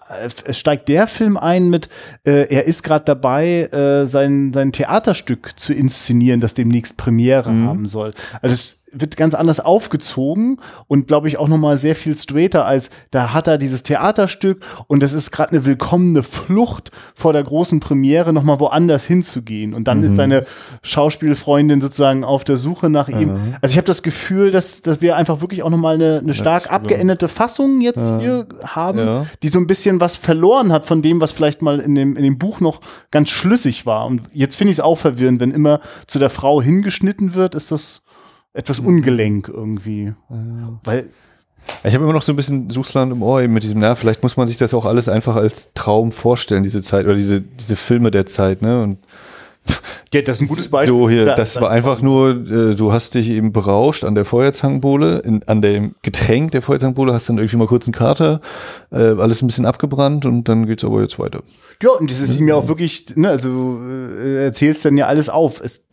äh, steigt der Film ein mit, äh, er ist gerade dabei, äh, sein, sein Theaterstück zu inszenieren, das demnächst Premiere mhm. haben soll. Also es wird ganz anders aufgezogen und glaube ich auch noch mal sehr viel straighter als da hat er dieses Theaterstück und das ist gerade eine willkommene Flucht vor der großen Premiere noch mal woanders hinzugehen und dann mhm. ist seine Schauspielfreundin sozusagen auf der Suche nach ihm. Mhm. Also ich habe das Gefühl, dass dass wir einfach wirklich auch noch mal eine, eine stark abgeänderte Fassung jetzt ja. hier haben, ja. die so ein bisschen was verloren hat von dem, was vielleicht mal in dem in dem Buch noch ganz schlüssig war und jetzt finde ich es auch verwirrend, wenn immer zu der Frau hingeschnitten wird, ist das etwas ungelenk irgendwie. Ja. Weil ich habe immer noch so ein bisschen Suchsland im Ohr eben mit diesem, na, vielleicht muss man sich das auch alles einfach als Traum vorstellen, diese Zeit oder diese, diese Filme der Zeit, ne? Und ja, das ist ein gutes Beispiel. So hier, das war einfach nur, äh, du hast dich eben berauscht an der Feuerzangenbowle, in, an dem Getränk der Feuerzangenbowle, hast dann irgendwie mal kurz einen Kater, äh, alles ein bisschen abgebrannt und dann geht's aber jetzt weiter. Ja, und das ist ihm ja auch wirklich, ne, also äh, erzählst dann ja alles auf. Es,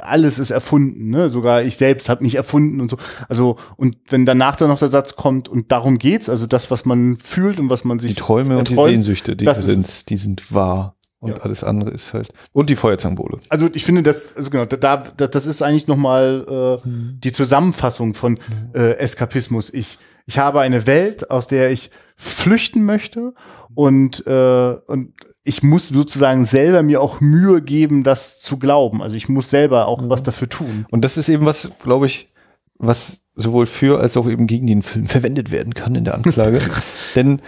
alles ist erfunden, ne? Sogar ich selbst habe mich erfunden und so. Also und wenn danach dann noch der Satz kommt und darum geht's, also das, was man fühlt und was man sich die Träume erträumt, und die Sehnsüchte, die sind, die sind wahr. Und ja. alles andere ist halt. Und die Feuerzangenbowle. Also ich finde, das, also genau, da, das ist eigentlich nochmal äh, mhm. die Zusammenfassung von äh, Eskapismus. Ich, ich habe eine Welt, aus der ich flüchten möchte und, äh, und ich muss sozusagen selber mir auch Mühe geben, das zu glauben. Also ich muss selber auch mhm. was dafür tun. Und das ist eben was, glaube ich, was sowohl für als auch eben gegen den Film verwendet werden kann in der Anklage. Denn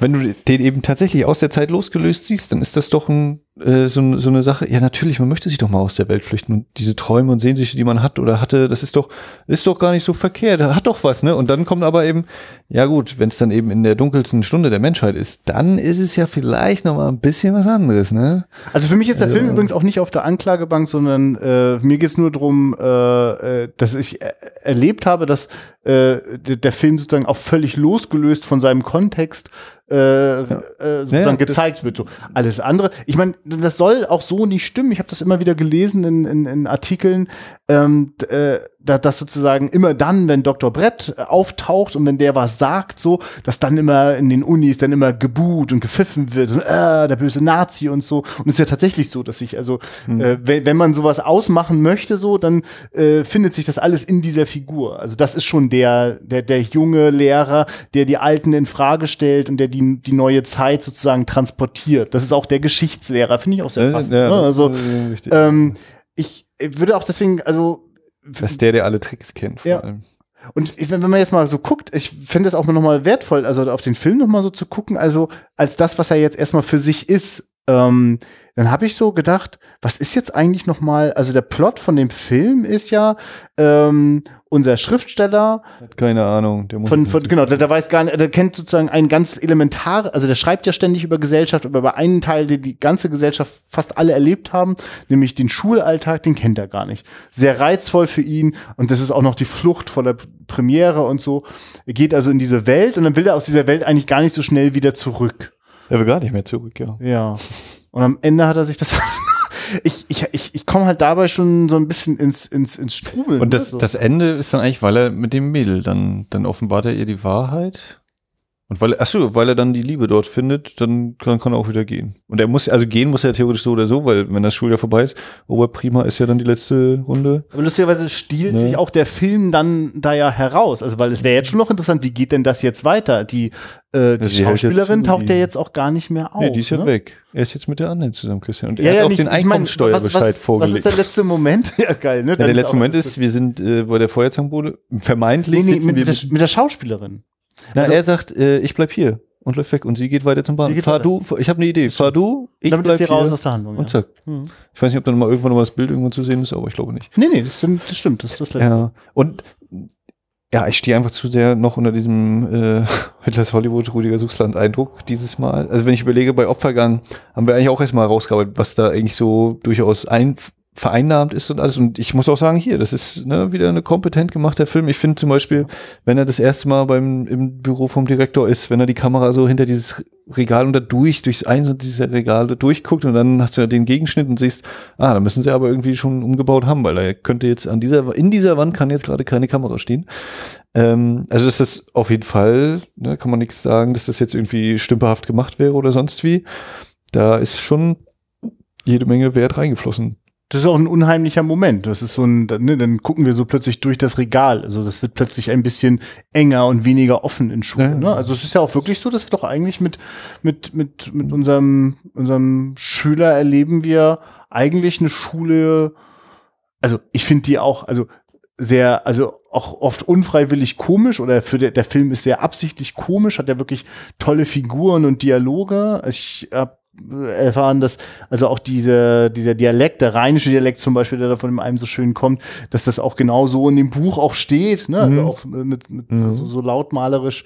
wenn du den eben tatsächlich aus der Zeit losgelöst siehst, dann ist das doch ein äh, so, so eine Sache, ja natürlich, man möchte sich doch mal aus der Welt flüchten und diese Träume und Sehnsüchte, die man hat oder hatte, das ist doch, ist doch gar nicht so verkehrt, hat doch was, ne? Und dann kommt aber eben, ja gut, wenn es dann eben in der dunkelsten Stunde der Menschheit ist, dann ist es ja vielleicht noch mal ein bisschen was anderes, ne? Also für mich ist der also, Film übrigens auch nicht auf der Anklagebank, sondern äh, mir geht's nur drum, äh, äh dass ich erlebt habe, dass äh, der Film sozusagen auch völlig losgelöst von seinem Kontext äh, ja. äh, sozusagen ja, gezeigt wird. So alles andere. Ich meine, das soll auch so nicht stimmen. Ich habe das immer wieder gelesen in, in, in Artikeln, ähm, äh, dass sozusagen immer dann, wenn Dr. Brett auftaucht und wenn der was sagt, so, dass dann immer in den Unis dann immer gebuht und gepfiffen wird und äh, der böse Nazi und so. Und es ist ja tatsächlich so, dass ich, also, mhm. äh, wenn, wenn man sowas ausmachen möchte, so, dann äh, findet sich das alles in dieser Figur. Also das ist schon der, der, der junge Lehrer, der die Alten in Frage stellt und der die, die neue Zeit sozusagen transportiert. Das ist auch der Geschichtslehrer, finde ich auch sehr passend. Ja, ne? Also, ähm, ich würde auch deswegen, also. Das ist der, der alle Tricks kennt, vor ja. allem. Und wenn man jetzt mal so guckt, ich finde es auch nochmal wertvoll, also auf den Film nochmal so zu gucken, also als das, was er jetzt erstmal für sich ist, ähm, dann habe ich so gedacht, was ist jetzt eigentlich noch mal, also der Plot von dem Film ist ja, ähm, unser Schriftsteller. Keine Ahnung. Der muss von, von, genau, der, der weiß gar nicht, der kennt sozusagen ein ganz elementar, also der schreibt ja ständig über Gesellschaft, aber über einen Teil, den die ganze Gesellschaft fast alle erlebt haben, nämlich den Schulalltag, den kennt er gar nicht. Sehr reizvoll für ihn und das ist auch noch die Flucht vor der Premiere und so. Er geht also in diese Welt und dann will er aus dieser Welt eigentlich gar nicht so schnell wieder zurück. Er will gar nicht mehr zurück, ja. Ja. Und am Ende hat er sich das. ich ich, ich, ich komme halt dabei schon so ein bisschen ins, ins, ins Strubeln. Und das, ne? das Ende ist dann eigentlich, weil er mit dem Mädel, dann, dann offenbart er ihr die Wahrheit. Und weil, ach so, weil er dann die Liebe dort findet, dann kann, kann er auch wieder gehen. Und er muss, also gehen muss er theoretisch so oder so, weil wenn das Schuljahr vorbei ist, Oberprima ist ja dann die letzte Runde. Aber lustigerweise stiehlt ne? sich auch der Film dann da ja heraus. Also, weil es wäre jetzt schon noch interessant, wie geht denn das jetzt weiter? Die, äh, die also Schauspielerin taucht ja jetzt auch gar nicht mehr auf. Nee, die ist ja ne? weg. Er ist jetzt mit der anderen zusammen, Christian. Und ja, er hat ja, auch nicht, den Einkommensteuerbescheid vorgelegt. Was ist der letzte Moment? ja, geil, ne? Ja, der letzte Moment ist, wir sind äh, bei der Feuerzangenbowle. Vermeintlich nee, nee, mit, mit, der, mit der Schauspielerin. Na, also, er sagt, äh, ich bleib hier und läuft weg und sie geht weiter zum Bahnhof. Fahr weiter. du, ich habe eine Idee. Fahr du, ich Damit bleib ist sie raus aus der Handlung. Und zack. Mhm. Ich weiß nicht, ob dann mal irgendwann noch mal das Bild irgendwo zu sehen ist, aber ich glaube nicht. Nee, nee, das, sind, das stimmt, das ist das letzte. Ja. Und ja, ich stehe einfach zu sehr noch unter diesem äh, Hitlers Hollywood Rudiger Suchsland Eindruck dieses Mal. Also wenn ich überlege, bei Opfergang haben wir eigentlich auch erstmal rausgearbeitet, was da eigentlich so durchaus ein vereinnahmt ist und alles. Und ich muss auch sagen, hier, das ist ne, wieder eine kompetent gemachter Film. Ich finde zum Beispiel, wenn er das erste Mal beim im Büro vom Direktor ist, wenn er die Kamera so hinter dieses Regal und da durch, durchs eins und dieser Regale durchguckt und dann hast du ja den Gegenschnitt und siehst, ah, da müssen sie aber irgendwie schon umgebaut haben, weil er könnte jetzt an dieser, in dieser Wand kann jetzt gerade keine Kamera stehen. Ähm, also das ist auf jeden Fall, ne, kann man nichts sagen, dass das jetzt irgendwie stümperhaft gemacht wäre oder sonst wie. Da ist schon jede Menge Wert reingeflossen Das ist auch ein unheimlicher Moment. Das ist so ein, ne, dann gucken wir so plötzlich durch das Regal. Also das wird plötzlich ein bisschen enger und weniger offen in Schulen. Ja. Ne? Also es ist ja auch wirklich so, dass wir doch eigentlich mit, mit, mit, mit unserem, unserem Schüler erleben wir eigentlich eine Schule, also ich finde die auch, also sehr, also auch oft unfreiwillig komisch oder für der, der Film ist sehr absichtlich komisch, hat ja wirklich tolle Figuren und Dialoge. Ich habe erfahren, dass also auch diese, dieser Dialekt, der rheinische Dialekt zum Beispiel, der da von einem so schön kommt, dass das auch genau so in dem Buch auch steht, ne? Also mhm. auch mit, mit mhm. so, so lautmalerisch.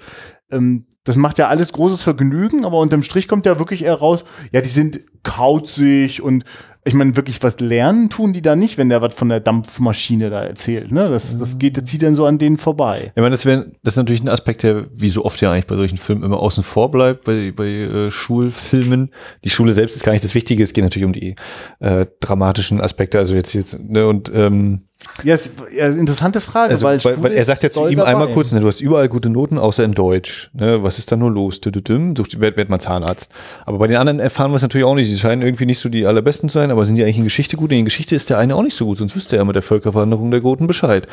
Ähm, das macht ja alles großes Vergnügen, aber unterm Strich kommt ja wirklich eher raus, ja, die sind kauzig und ich meine, wirklich was lernen tun die da nicht, wenn der was von der Dampfmaschine da erzählt. Ne? Das, das geht, das zieht dann so an denen vorbei. Ich meine, das, wär, das ist natürlich ein Aspekt, der wie so oft ja eigentlich bei solchen Filmen immer außen vor bleibt, bei, bei äh, Schulfilmen. Die Schule selbst ist gar nicht das Wichtige, es geht natürlich um die äh, dramatischen Aspekte, also jetzt, jetzt, ne, und ähm, ja, ist, ja, interessante Frage, also, weil, weil, weil er sagt ja zu ihm dabei. einmal kurz, ne, du hast überall gute Noten, außer in Deutsch. Ne, was ist da nur los? Sucht, werd, werd mal Zahnarzt. Aber bei den anderen erfahren wir es natürlich auch nicht. Sie scheinen irgendwie nicht so die allerbesten zu sein, aber sind die eigentlich in Geschichte gut? In Geschichte ist der eine auch nicht so gut, sonst wüsste er mit der Völkerwanderung der Goten Bescheid.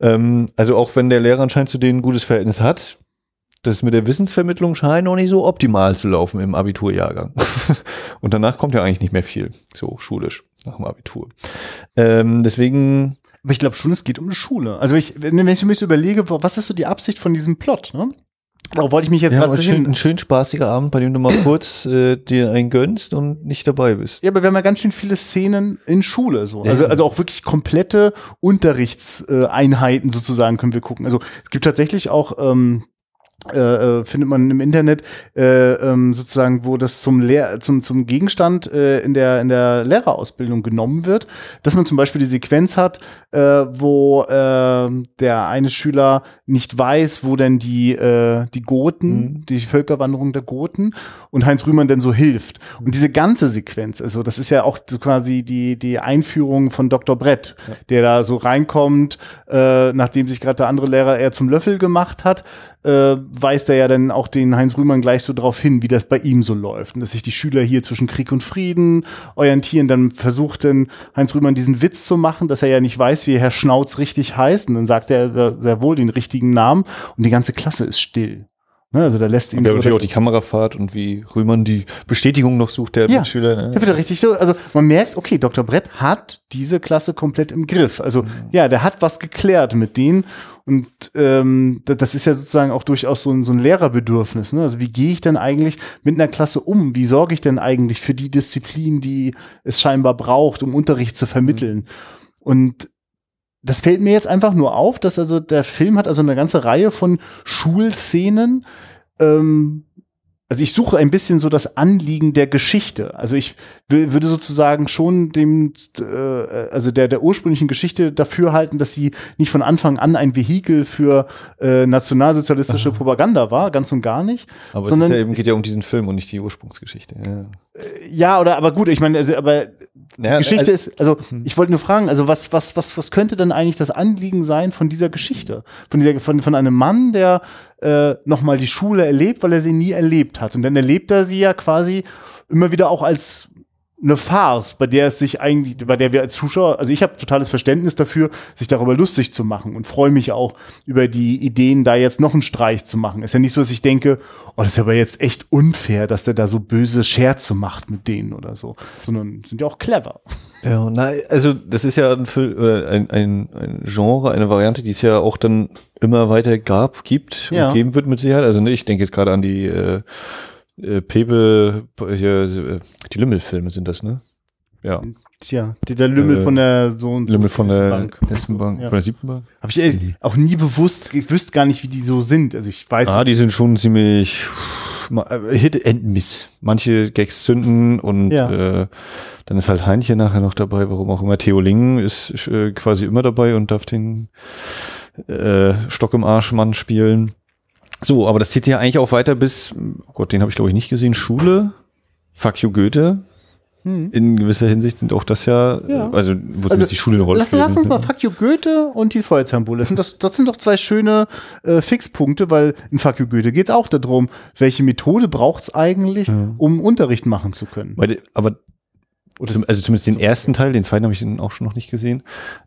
Ähm, also auch wenn der Lehrer anscheinend zu denen ein gutes Verhältnis hat, das mit der Wissensvermittlung scheint noch nicht so optimal zu laufen im Abiturjahrgang. Und danach kommt ja eigentlich nicht mehr viel, so schulisch, nach dem Abitur. Ähm, deswegen aber ich glaube schon, es geht um eine Schule. Also ich, wenn ich mir so überlege, was ist so die Absicht von diesem Plot, ne? Darauf wollte ich mich jetzt ja, gerade schön, ein schön spaßiger Abend, bei dem du mal kurz äh, dir einen gönnst und nicht dabei bist. Ja, aber wir haben ja ganz schön viele Szenen in Schule so. Also, also auch wirklich komplette Unterrichtseinheiten sozusagen können wir gucken. Also es gibt tatsächlich auch ähm, äh, äh, findet man im Internet äh, ähm, sozusagen, wo das zum Lehr zum zum Gegenstand äh, in der in der Lehrerausbildung genommen wird, dass man zum Beispiel die Sequenz hat, äh, wo äh, der eine Schüler nicht weiß, wo denn die äh, die Goten, mhm. die Völkerwanderung der Goten und Heinz Rühmann denn so hilft. Und diese ganze Sequenz, also das ist ja auch quasi die die Einführung von Dr. Brett, ja. der da so reinkommt, äh, nachdem sich gerade der andere Lehrer eher zum Löffel gemacht hat äh, weist er ja dann auch den Heinz Rühmann gleich so darauf hin, wie das bei ihm so läuft. Und dass sich die Schüler hier zwischen Krieg und Frieden orientieren. Dann versucht dann Heinz Rühmann diesen Witz zu machen, dass er ja nicht weiß, wie Herr Schnauz richtig heißt. Und dann sagt er sehr, sehr wohl den richtigen Namen und die ganze Klasse ist still. Ne, also da lässt ihn. Und natürlich auch die Kamerafahrt und wie Rühmann die Bestätigung noch sucht, der ja, Schüler. Ne? Der wird richtig so. Also man merkt, okay, Dr. Brett hat diese Klasse komplett im Griff. Also mhm. ja, der hat was geklärt mit denen. Und ähm, das ist ja sozusagen auch durchaus so ein, so ein Lehrerbedürfnis. Ne? Also wie gehe ich denn eigentlich mit einer Klasse um? Wie sorge ich denn eigentlich für die Disziplin, die es scheinbar braucht, um Unterricht zu vermitteln? Mhm. Und das fällt mir jetzt einfach nur auf, dass also der Film hat also eine ganze Reihe von Schulszenen, ähm, also ich suche ein bisschen so das Anliegen der Geschichte. Also ich würde sozusagen schon dem, äh, also der, der ursprünglichen Geschichte dafür halten, dass sie nicht von Anfang an ein Vehikel für äh, nationalsozialistische. Propaganda war, ganz und gar nicht. Aber sondern es ja eben, geht ja um diesen Film und nicht die Ursprungsgeschichte. Ja, äh, ja oder aber gut, ich meine, also, aber die Geschichte also, ist, also hm. ich wollte nur fragen, also was, was, was, was könnte denn eigentlich das Anliegen sein von dieser Geschichte? Von dieser, von, von einem Mann, der äh, nochmal die Schule erlebt, weil er sie nie erlebt hat. Und dann erlebt er sie ja quasi immer wieder auch als eine Farce, bei der es sich eigentlich, bei der wir als Zuschauer, also ich habe totales Verständnis dafür, sich darüber lustig zu machen und freue mich auch über die Ideen, da jetzt noch einen Streich zu machen. Ist ja nicht so, dass ich denke, oh, das ist aber jetzt echt unfair, dass der da so böse Scherze macht mit denen oder so, sondern sind ja auch clever. Ja, na, also das ist ja ein, ein, ein, ein Genre, eine Variante, die es ja auch dann immer weiter gab, gibt ja. und geben wird mit Sicherheit. Also ne, ich denke jetzt gerade an die äh, äh, Pepe, hier, äh, die Lümmelfilme sind das, ne? Ja. Tja, der Lümmel äh, von der so und so. Lümmel von der Bank. ersten Bank, ja. von der siebten Bank. Habe ich mhm. auch nie bewusst, ich wüsste gar nicht, wie die so sind. Also ich weiß. Ah, die sind schon ziemlich äh, Hit and Miss. Manche Gags zünden und ja. äh, dann ist halt Heinchen nachher noch dabei, warum auch immer. Theo Ling ist äh, quasi immer dabei und darf den äh, Stock im Arsch Mann spielen. So, aber das zieht sich ja eigentlich auch weiter bis, oh Gott, den habe ich glaube ich nicht gesehen, Schule, Fuck you Goethe. Hm. In gewisser Hinsicht sind auch das ja, ja. also wo also, die Schule eine Rolle lass, lass uns mal Fuck you Goethe und die Feuerzahnbulle. Das, das sind doch zwei schöne äh, Fixpunkte, weil in Fuck you Goethe geht es auch darum, welche Methode braucht es eigentlich, ja. um Unterricht machen zu können. Weil, aber oder also zumindest den ersten Teil, den zweiten habe ich auch schon noch nicht gesehen,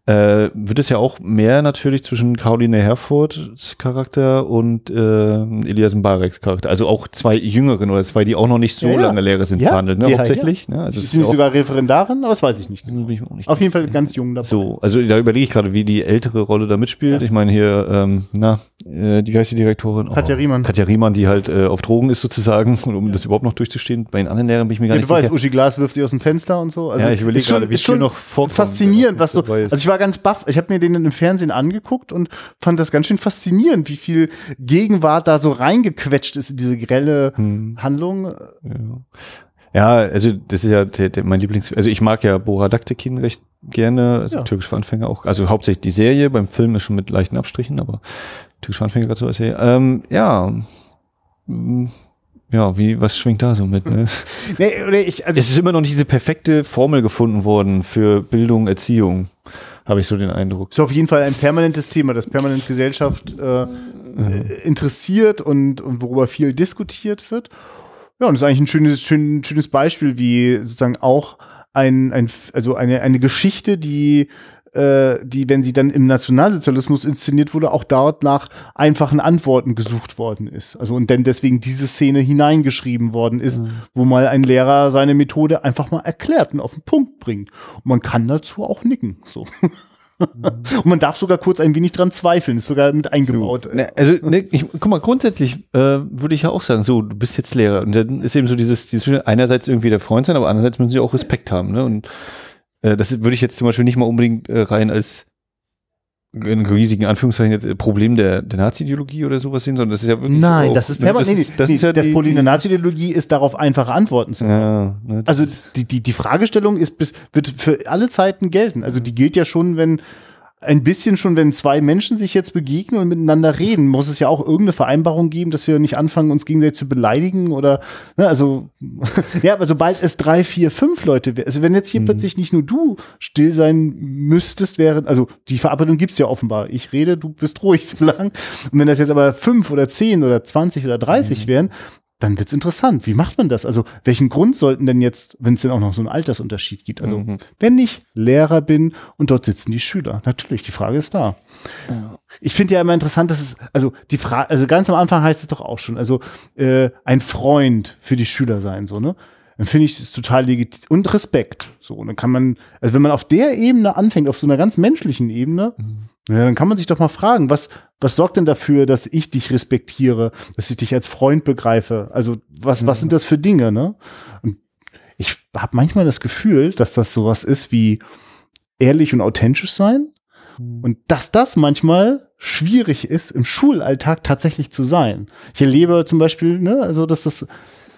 äh, wird es ja auch mehr natürlich zwischen Caroline Herfords Charakter und äh, Elias Mbareks Charakter. Also auch zwei Jüngeren oder zwei, die auch noch nicht so Ja, ja. lange Lehrer sind, Ja, verhandelt, ne? ja, hauptsächlich. Ne? Also es sie sogar Referendarin, aber das weiß ich nicht. bin ich nicht Auf jeden Fall ganz jung dabei. so, also da überlege ich gerade, wie die ältere Rolle da mitspielt. Ich meine hier, ähm, na, äh, die heißt die Direktorin? Katja Riemann. Katja Riemann, die halt äh, auf Drogen ist sozusagen, um das überhaupt noch durchzustehen. Bei den anderen Lehrern bin ich mir gar Ja, nicht du weißt, sicher. Uschi Glas wirft sie aus dem Fenster und so. Also Ja, ich überlege gerade, wie ist schon noch vorkommt, faszinierend, was so. Also ich war ganz baff. Ich habe mir den im Fernsehen angeguckt und fand das ganz schön faszinierend, wie viel Gegenwart da so reingequetscht ist in diese grelle Hm. Handlung. Ja. ja, also das ist ja der, der, mein Lieblings... Also ich mag ja Bora Daktekin recht gerne, also Ja. türkisch für Anfänger auch. Also hauptsächlich die Serie, beim Film ist schon mit leichten Abstrichen, aber türkisch für Anfänger gerade so als Serie. Ähm, ja, Mm, ja, wie, was schwingt da so mit? Ne? Nee, oder ich, also Es ist immer noch nicht diese perfekte Formel gefunden worden für Bildung, Erziehung, habe ich so den Eindruck. ist auf jeden Fall ein permanentes Thema, das permanent Gesellschaft äh, interessiert und, und worüber viel diskutiert wird. Ja, und das ist eigentlich ein schönes, schön, schönes Beispiel, wie sozusagen auch ein, ein also eine, eine Geschichte, die die, wenn sie dann im Nationalsozialismus inszeniert wurde, auch dort nach einfachen Antworten gesucht worden ist. Also und denn deswegen diese Szene hineingeschrieben worden ist, wo mal ein Lehrer seine Methode einfach mal erklärt und auf den Punkt bringt. Und man kann dazu auch nicken. So. Und man darf sogar kurz ein wenig dran zweifeln, ist sogar mit eingebaut. Ne, also, ne, ich, guck mal, grundsätzlich äh, würde ich ja auch sagen, so, du bist jetzt Lehrer. Und dann ist eben so dieses, dieses einerseits irgendwie der Freund sein, aber andererseits müssen sie auch Respekt haben. Ne? Und äh, das würde ich jetzt zum Beispiel nicht mal unbedingt äh, rein als in riesigen Anführungszeichen jetzt äh, Problem der, der Nazi-Ideologie oder sowas sehen, sondern das ist ja wirklich Nein, auch, das ist ne, permanent. Das, nee, ist- das nee, ist ja das die, Problem der Nazi-Ideologie ist darauf einfache Antworten zu Ja, ne, Also die, die, die Fragestellung ist bis, wird für alle Zeiten gelten. Also die gilt ja schon, wenn ein bisschen schon, wenn zwei Menschen sich jetzt begegnen und miteinander reden, muss es ja auch irgendeine Vereinbarung geben, dass wir nicht anfangen, uns gegenseitig zu beleidigen oder, ne, also, ja, aber sobald es drei, vier, fünf Leute wäre, also wenn jetzt hier plötzlich nicht nur du still sein müsstest, während, also die Verabredung gibt's ja offenbar. Ich rede, du bist ruhig so lang. Und wenn das jetzt aber fünf oder zehn oder zwanzig oder dreißig wären, dann wird's interessant. Wie macht man das? Also, welchen Grund sollten denn jetzt, wenn es denn auch noch so einen Altersunterschied gibt? Also, Mhm. wenn ich Lehrer bin und dort sitzen die Schüler, natürlich, die Frage ist da. Ich finde ja immer interessant, dass es, also die Frage, also ganz am Anfang heißt es doch auch schon, also äh, ein Freund für die Schüler sein, so, ne? Dann finde ich es total legitim und Respekt. So, und dann kann man, also wenn man auf der Ebene anfängt, auf so einer ganz menschlichen Ebene, ja, dann kann man sich doch mal fragen, was, was sorgt denn dafür, dass ich dich respektiere, dass ich dich als Freund begreife? Also, was, was sind das für Dinge, ne? Und ich habe manchmal das Gefühl, dass das sowas ist wie ehrlich und authentisch sein. Und dass das manchmal schwierig ist, im Schulalltag tatsächlich zu sein. Ich erlebe zum Beispiel, ne, also dass das,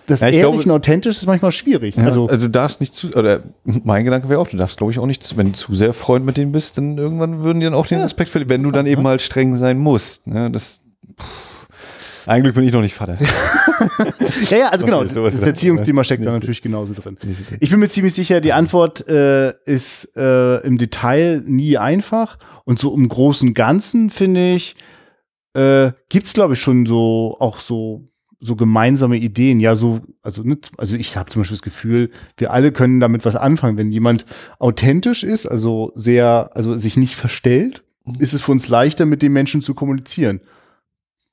das Ja, ich ehrlich glaube- und authentisch ist manchmal schwierig. Ja, also, also, du darfst nicht zu, oder mein Gedanke wäre auch, du darfst glaube ich auch nicht, zu- wenn du zu sehr Freund mit denen bist, dann irgendwann würden die dann auch den Respekt verlieren, wenn du dann eben mal streng sein musst. Ne? Das, pff, ein Glück bin ich noch nicht Vater. ja, ja, also genau, das. Erziehungsthema steckt da Nicht- natürlich genauso drin. Ich bin mir ziemlich sicher, die Antwort äh, ist äh, im Detail nie einfach. Und so im Großen und Ganzen, finde ich, äh, gibt's glaube ich, schon so auch so so gemeinsame Ideen. Ja, so, also, ne, also ich habe zum Beispiel das Gefühl, wir alle können damit was anfangen. Wenn jemand authentisch ist, also sehr, also sich nicht verstellt, ist es für uns leichter, mit dem Menschen zu kommunizieren.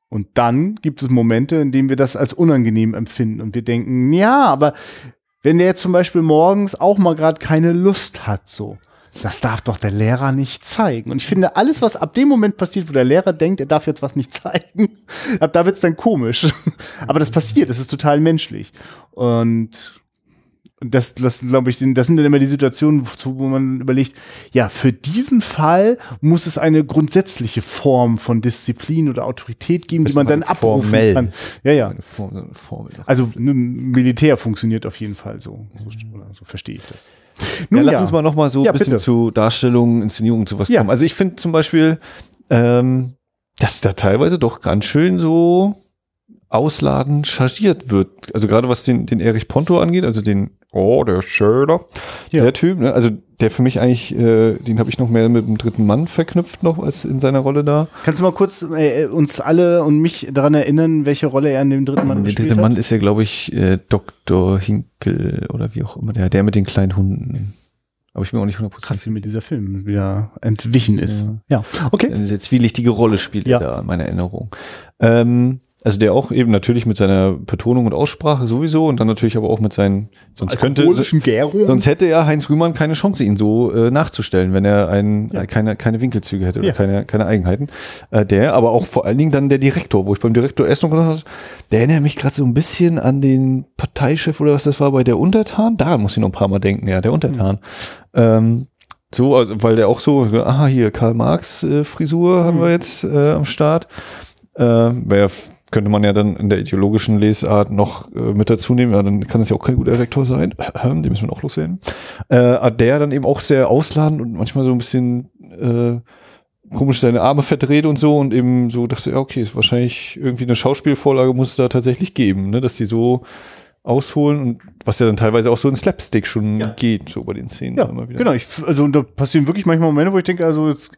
Und dann gibt es Momente, in denen wir das als unangenehm empfinden und wir denken, ja, aber wenn der jetzt zum Beispiel morgens auch mal gerade keine Lust hat, so, das darf doch der Lehrer nicht zeigen. Und ich finde, alles, was ab dem Moment passiert, wo der Lehrer denkt, er darf jetzt was nicht zeigen, ab da wird's dann komisch. Aber das passiert, das ist total menschlich. Und und das, das glaube ich, sind, das sind dann immer die Situationen, wo man überlegt, ja, für diesen Fall muss es eine grundsätzliche Form von Disziplin oder Autorität geben, die Bist man dann abrufen formell. kann. Ja, ja. Also Militär funktioniert auf jeden Fall so. So, oder so verstehe ich das. ja, lass uns mal noch mal so ein Ja, bisschen bitte. zu Darstellung, Inszenierung und sowas Ja. kommen. Also ich finde zum Beispiel, ähm, dass da teilweise doch ganz schön so ausladend chargiert wird. Also gerade was den, den Erich Ponto angeht, also den, oh, der Schöler, Ja. der Typ, ne? also der für mich eigentlich, äh, den habe ich noch mehr mit dem dritten Mann verknüpft noch als in seiner Rolle da. Kannst du mal kurz äh, uns alle und mich daran erinnern, welche Rolle er in dem dritten Mann der gespielt dritte hat? Mann ist ja, glaube ich, äh, Dr. Hinkel oder wie auch immer, der, der mit den kleinen Hunden. Aber ich bin auch nicht 100% Krass, wie mir dieser Film wieder entwichen ist. Ja, okay. eine sehr zwielichtige Rolle spielt Ja. er da in meiner Erinnerung. Ähm, also der auch eben natürlich mit seiner Betonung und Aussprache sowieso und dann natürlich aber auch mit seinen, sonst könnte, Gärung. sonst hätte ja Heinz Rühmann keine Chance, ihn so äh, nachzustellen, wenn er ein, äh, keine, keine Winkelzüge hätte oder Ja. keine, keine Eigenheiten. Äh, der, aber auch vor allen Dingen dann der Direktor, wo ich beim Direktor erst noch gedacht habe, der erinnert mich gerade so ein bisschen an den Parteichef oder was das war bei der Untertan. Da muss ich noch ein paar Mal denken, ja, der Untertan. Ähm, so, also, weil der auch so, aha, hier Karl Marx äh, Frisur haben wir jetzt äh, am Start. Äh, wär, könnte man ja dann in der ideologischen Lesart noch äh, mit dazu nehmen, ja, dann kann das ja auch kein guter Rektor sein. Den müssen wir auch loswerden. Äh, der dann eben auch sehr ausladend und manchmal so ein bisschen äh, komisch seine Arme verdreht und so und eben so dachte, ja, okay, ist wahrscheinlich irgendwie eine Schauspielvorlage muss es da tatsächlich geben, ne, dass die so ausholen und was ja dann teilweise auch so in Slapstick schon Ja. geht, so bei den Szenen Ja, immer wieder. genau. Ich, also da passieren wirklich manchmal Momente, wo ich denke, also jetzt, äh,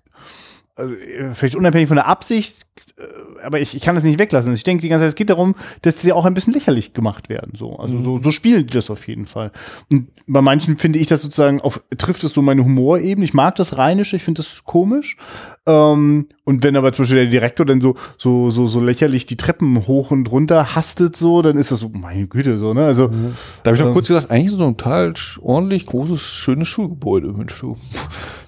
vielleicht unabhängig von der Absicht, äh, aber ich, ich kann das nicht weglassen. Also Ich denke die ganze Zeit, es geht darum, dass sie auch ein bisschen lächerlich gemacht werden. So, also so, so spielen die das auf jeden Fall. Und bei manchen finde ich das sozusagen auf trifft es so meine Humorebene. Ich mag das Rheinische, ich finde das komisch. Ähm, und wenn aber zum Beispiel der Direktor dann so so so so lächerlich die Treppen hoch und runter hastet, so, dann ist das so meine Güte so ne. Also Da habe ich noch Ähm. kurz gedacht, eigentlich ist so ein total ordentlich großes, schönes Schulgebäude, Mensch, du.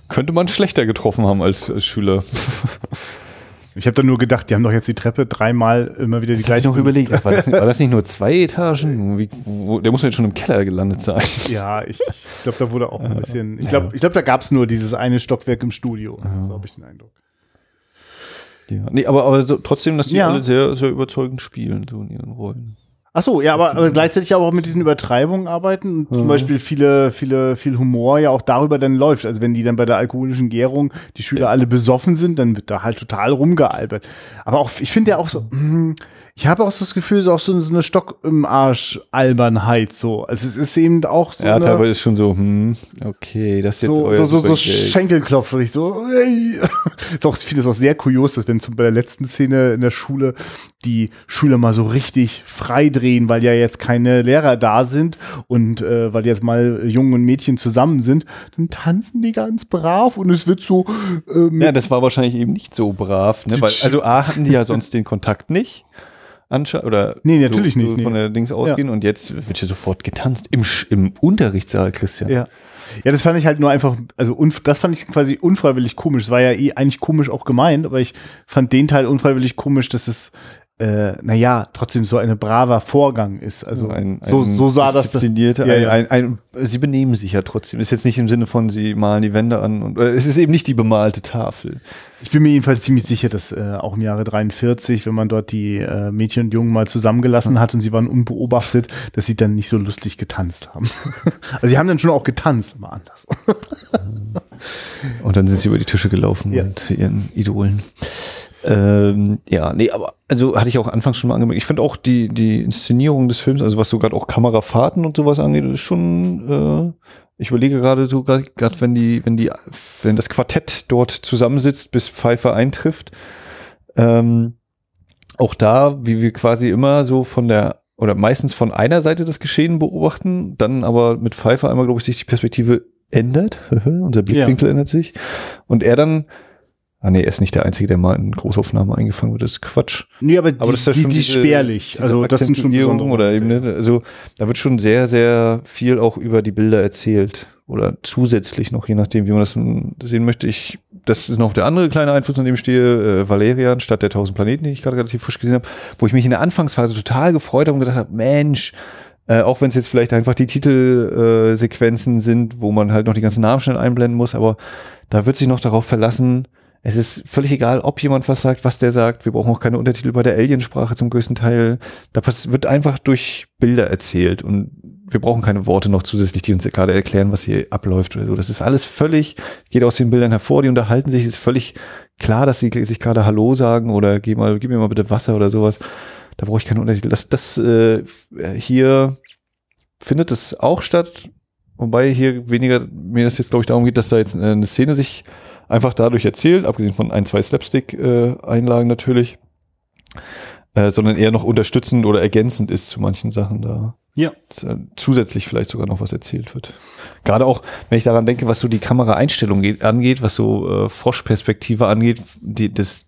Könnte man schlechter getroffen haben als, als Schüler. ich habe dann nur gedacht, die haben doch jetzt die Treppe dreimal immer wieder die Das hab ich gleiche noch überlegt. War das, nicht, war das nicht nur zwei Etagen? Wie, wo, der muss ja jetzt schon im Keller gelandet sein. Ja, ich, ich glaube, da wurde auch ein bisschen. Ich glaube, ich glaub, da gab es nur dieses eine Stockwerk im Studio. So habe ich den Eindruck. Ja. Nee, aber, aber so, trotzdem, dass die Ja. alle sehr, sehr überzeugend spielen, so in ihren Rollen. Ach so, ja, aber, aber gleichzeitig auch mit diesen Übertreibungen arbeiten und zum Beispiel viele, viele, viel Humor ja auch darüber dann läuft. Also wenn die dann bei der alkoholischen Gärung die Schüler alle besoffen sind, dann wird da halt total rumgealbert. Aber auch, ich finde ja auch so, hm, ich habe auch so das Gefühl, so auch so, eine Stock im Arsch Albernheit so. Also es ist eben auch so ja, teilweise ist schon so, hm, okay, das ist jetzt so, euer so, so, so. Schenkelklopferig, so. ey. ist auch, ich finde es auch sehr kurios, dass wenn zum, bei der letzten Szene in der Schule die Schüler mal so richtig frei drehen, weil ja jetzt keine Lehrer da sind und äh, weil jetzt mal Jungen und Mädchen zusammen sind, dann tanzen die ganz brav und es wird so äh, mit Ja, das war wahrscheinlich eben nicht so brav, ne? Weil, also A hatten die ja sonst den Kontakt nicht. Ansche oder Nee, natürlich nicht, So nee. von der Dings ausgehen und jetzt wird hier sofort getanzt im, im Unterrichtssaal, Christian. Ja. Ja, das fand ich halt nur einfach, also das fand ich quasi unfreiwillig komisch. Es war ja eh eigentlich komisch auch gemeint, aber ich fand den Teil unfreiwillig komisch, dass es, äh, naja, trotzdem so ein braver Vorgang ist. Also ein, so, ein so sah das. disziplinierte, Ja, ja. Ein, ein, ein, sie benehmen sich ja trotzdem. Ist jetzt nicht im Sinne von, sie malen die Wände an und äh, es ist eben nicht die bemalte Tafel. Ich bin mir jedenfalls ziemlich sicher, dass äh, auch im Jahre 43, wenn man dort die äh, Mädchen und Jungen mal zusammengelassen hat und sie waren unbeobachtet, dass sie dann nicht so lustig getanzt haben. also sie haben dann schon auch getanzt, aber anders. Und dann sind sie über die Tische gelaufen Ja. und zu ihren Idolen. Ähm, ja, nee, aber also hatte ich auch anfangs schon mal angemerkt. Ich finde auch die, die Inszenierung des Films, also was so gerade auch Kamerafahrten und sowas angeht, ist schon, äh, ich überlege gerade so, gerade wenn die, wenn die, wenn das Quartett dort zusammensitzt, bis Pfeiffer eintrifft, ähm, auch da, wie wir quasi immer so von der, oder meistens von einer Seite das Geschehen beobachten, dann aber mit Pfeiffer einmal, glaube ich, sich die Perspektive ändert. Unser Blickwinkel ändert sich. Und er dann, ah nee, er ist nicht der Einzige, der mal in Großaufnahme eingefangen wird, das ist Quatsch. Nee, aber, Aber das ist die, schon die diese- spärlich. Also das sind schon besondere oder eben, ne, also da wird schon sehr, sehr viel auch über die Bilder erzählt oder zusätzlich noch, je nachdem, wie man das sehen möchte. Ich, das ist noch der andere kleine Einfluss, an dem ich stehe, äh, Valerian, Stadt der tausend Planeten, die ich gerade relativ frisch gesehen habe, wo ich mich in der Anfangsphase total gefreut habe und gedacht habe, Mensch, äh, auch wenn es jetzt vielleicht einfach die Titelsequenzen äh, sind, wo man halt noch die ganzen Namen schnell einblenden muss, aber da wird sich noch darauf verlassen, es ist völlig egal, ob jemand was sagt, was der sagt. Wir brauchen auch keine Untertitel bei der Aliensprache zum größten Teil. Da wird einfach durch Bilder erzählt und wir brauchen keine Worte noch zusätzlich, die uns gerade erklären, was hier abläuft oder so. Das ist alles völlig, geht aus den Bildern hervor, die unterhalten sich, ist völlig klar, dass sie sich gerade Hallo sagen oder gib mal, gib mir mal bitte Wasser oder sowas. Da brauche ich keine Untertitel. Das, das äh, hier findet es auch statt, wobei hier weniger, mir das jetzt glaube ich darum geht, dass da jetzt eine Szene sich einfach dadurch erzählt, abgesehen von ein, zwei Slapstick-Einlagen äh, natürlich, äh, sondern eher noch unterstützend oder ergänzend ist zu manchen Sachen da. Ja. Äh, zusätzlich vielleicht sogar noch was erzählt wird. Gerade auch, wenn ich daran denke, was so die Kameraeinstellung geht, angeht, was so äh, Froschperspektive angeht, die, das,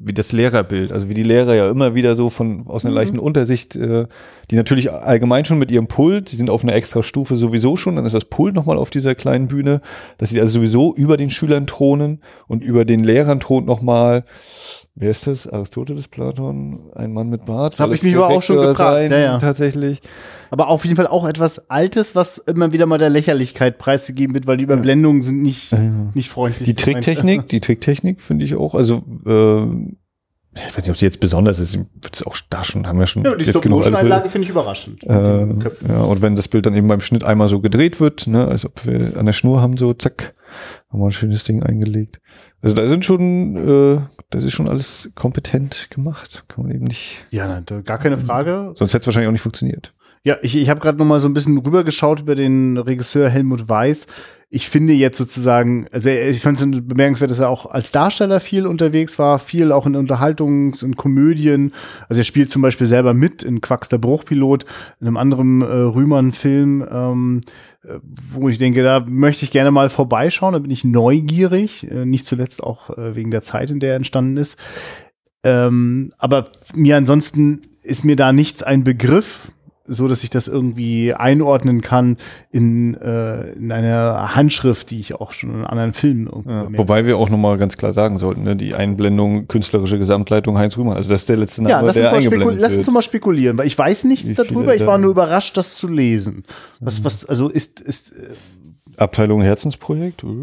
wie das Lehrerbild, also wie die Lehrer ja immer wieder so von aus einer mhm. leichten Untersicht, äh, die natürlich allgemein schon mit ihrem Pult, sie sind auf einer extra Stufe sowieso schon, dann ist das Pult nochmal auf dieser kleinen Bühne, dass sie also sowieso über den Schülern thronen und über den Lehrern thront nochmal Wer ist das? Aristoteles, Platon, ein Mann mit Bart? Habe ich mich aber auch schon gefragt. Ja, ja. Tatsächlich. Aber auf jeden Fall auch etwas Altes, was immer wieder mal der Lächerlichkeit preisgegeben wird, weil die Überblendungen sind nicht, ja. nicht freundlich. Die Tricktechnik, die Tricktechnik finde ich auch, also äh, ich weiß nicht, ob sie jetzt besonders ist, wird es auch da schon, haben wir schon. Ja, die Stop-Motion-Einlage finde ich überraschend. Äh, ja, und wenn das Bild dann eben beim Schnitt einmal so gedreht wird, ne, als ob wir an der Schnur haben, so zack, haben wir ein schönes Ding eingelegt. Also da sind schon, äh, das ist schon alles kompetent gemacht. Kann man eben nicht. Ja, gar keine Frage. Sonst hätte es wahrscheinlich auch nicht funktioniert. Ja, ich, ich habe gerade noch mal so ein bisschen rübergeschaut über den Regisseur Helmut Weiß. Ich finde jetzt sozusagen, also ich fand es bemerkenswert, dass er auch als Darsteller viel unterwegs war, viel auch in Unterhaltungs- und Komödien. Also er spielt zum Beispiel selber mit in Quacks der Bruchpilot, in einem anderen äh, Rühmann-Film. Ähm, äh, wo ich denke, da möchte ich gerne mal vorbeischauen, da bin ich neugierig, äh, nicht zuletzt auch äh, wegen der Zeit, in der er entstanden ist. Ähm, aber mir ansonsten ist mir da nichts ein Begriff so, dass ich das irgendwie einordnen kann in, äh, in einer Handschrift, die ich auch schon in anderen Filmen ja, Wobei wir auch nochmal ganz klar sagen sollten, ne, die Einblendung künstlerische Gesamtleitung Heinz Rühmann. Also das ist der letzte Name, ja, lass der eingeblendet lass uns mal spekulieren, weil ich weiß nichts Wie darüber. Ich war nur überrascht, das zu lesen. Was, was, also ist, ist äh, Abteilung Herzensprojekt?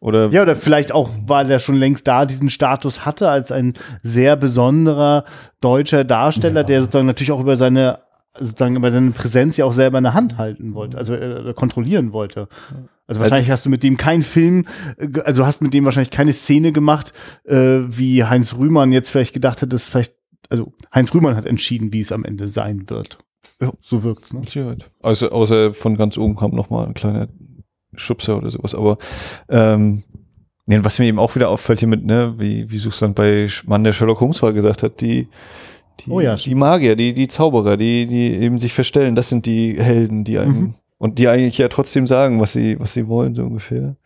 Oder ja, oder vielleicht auch, weil er schon längst da diesen Status hatte als ein sehr besonderer deutscher Darsteller, ja. der sozusagen natürlich auch über seine sozusagen über seine Präsenz ja auch selber in der Hand halten wollte, also äh, kontrollieren wollte. Also wahrscheinlich hast du mit dem keinen Film, äh, also hast mit dem wahrscheinlich keine Szene gemacht, äh, wie Heinz Rühmann jetzt vielleicht gedacht hat, dass vielleicht, also Heinz Rühmann hat entschieden, wie es am Ende sein wird. Ja. So wirkt's, ne? Also außer von ganz oben kam noch mal ein kleiner Schubser oder sowas, aber ähm, was mir eben auch wieder auffällt hier mit, ne, wie, wie Suchsland bei Mann, der Sherlock Holmes war, gesagt hat, die die, oh ja. die Magier, die, die Zauberer, die, die eben sich verstellen, das sind die Helden, die einem, mhm. und die eigentlich ja trotzdem sagen, was sie, was sie wollen, so ungefähr.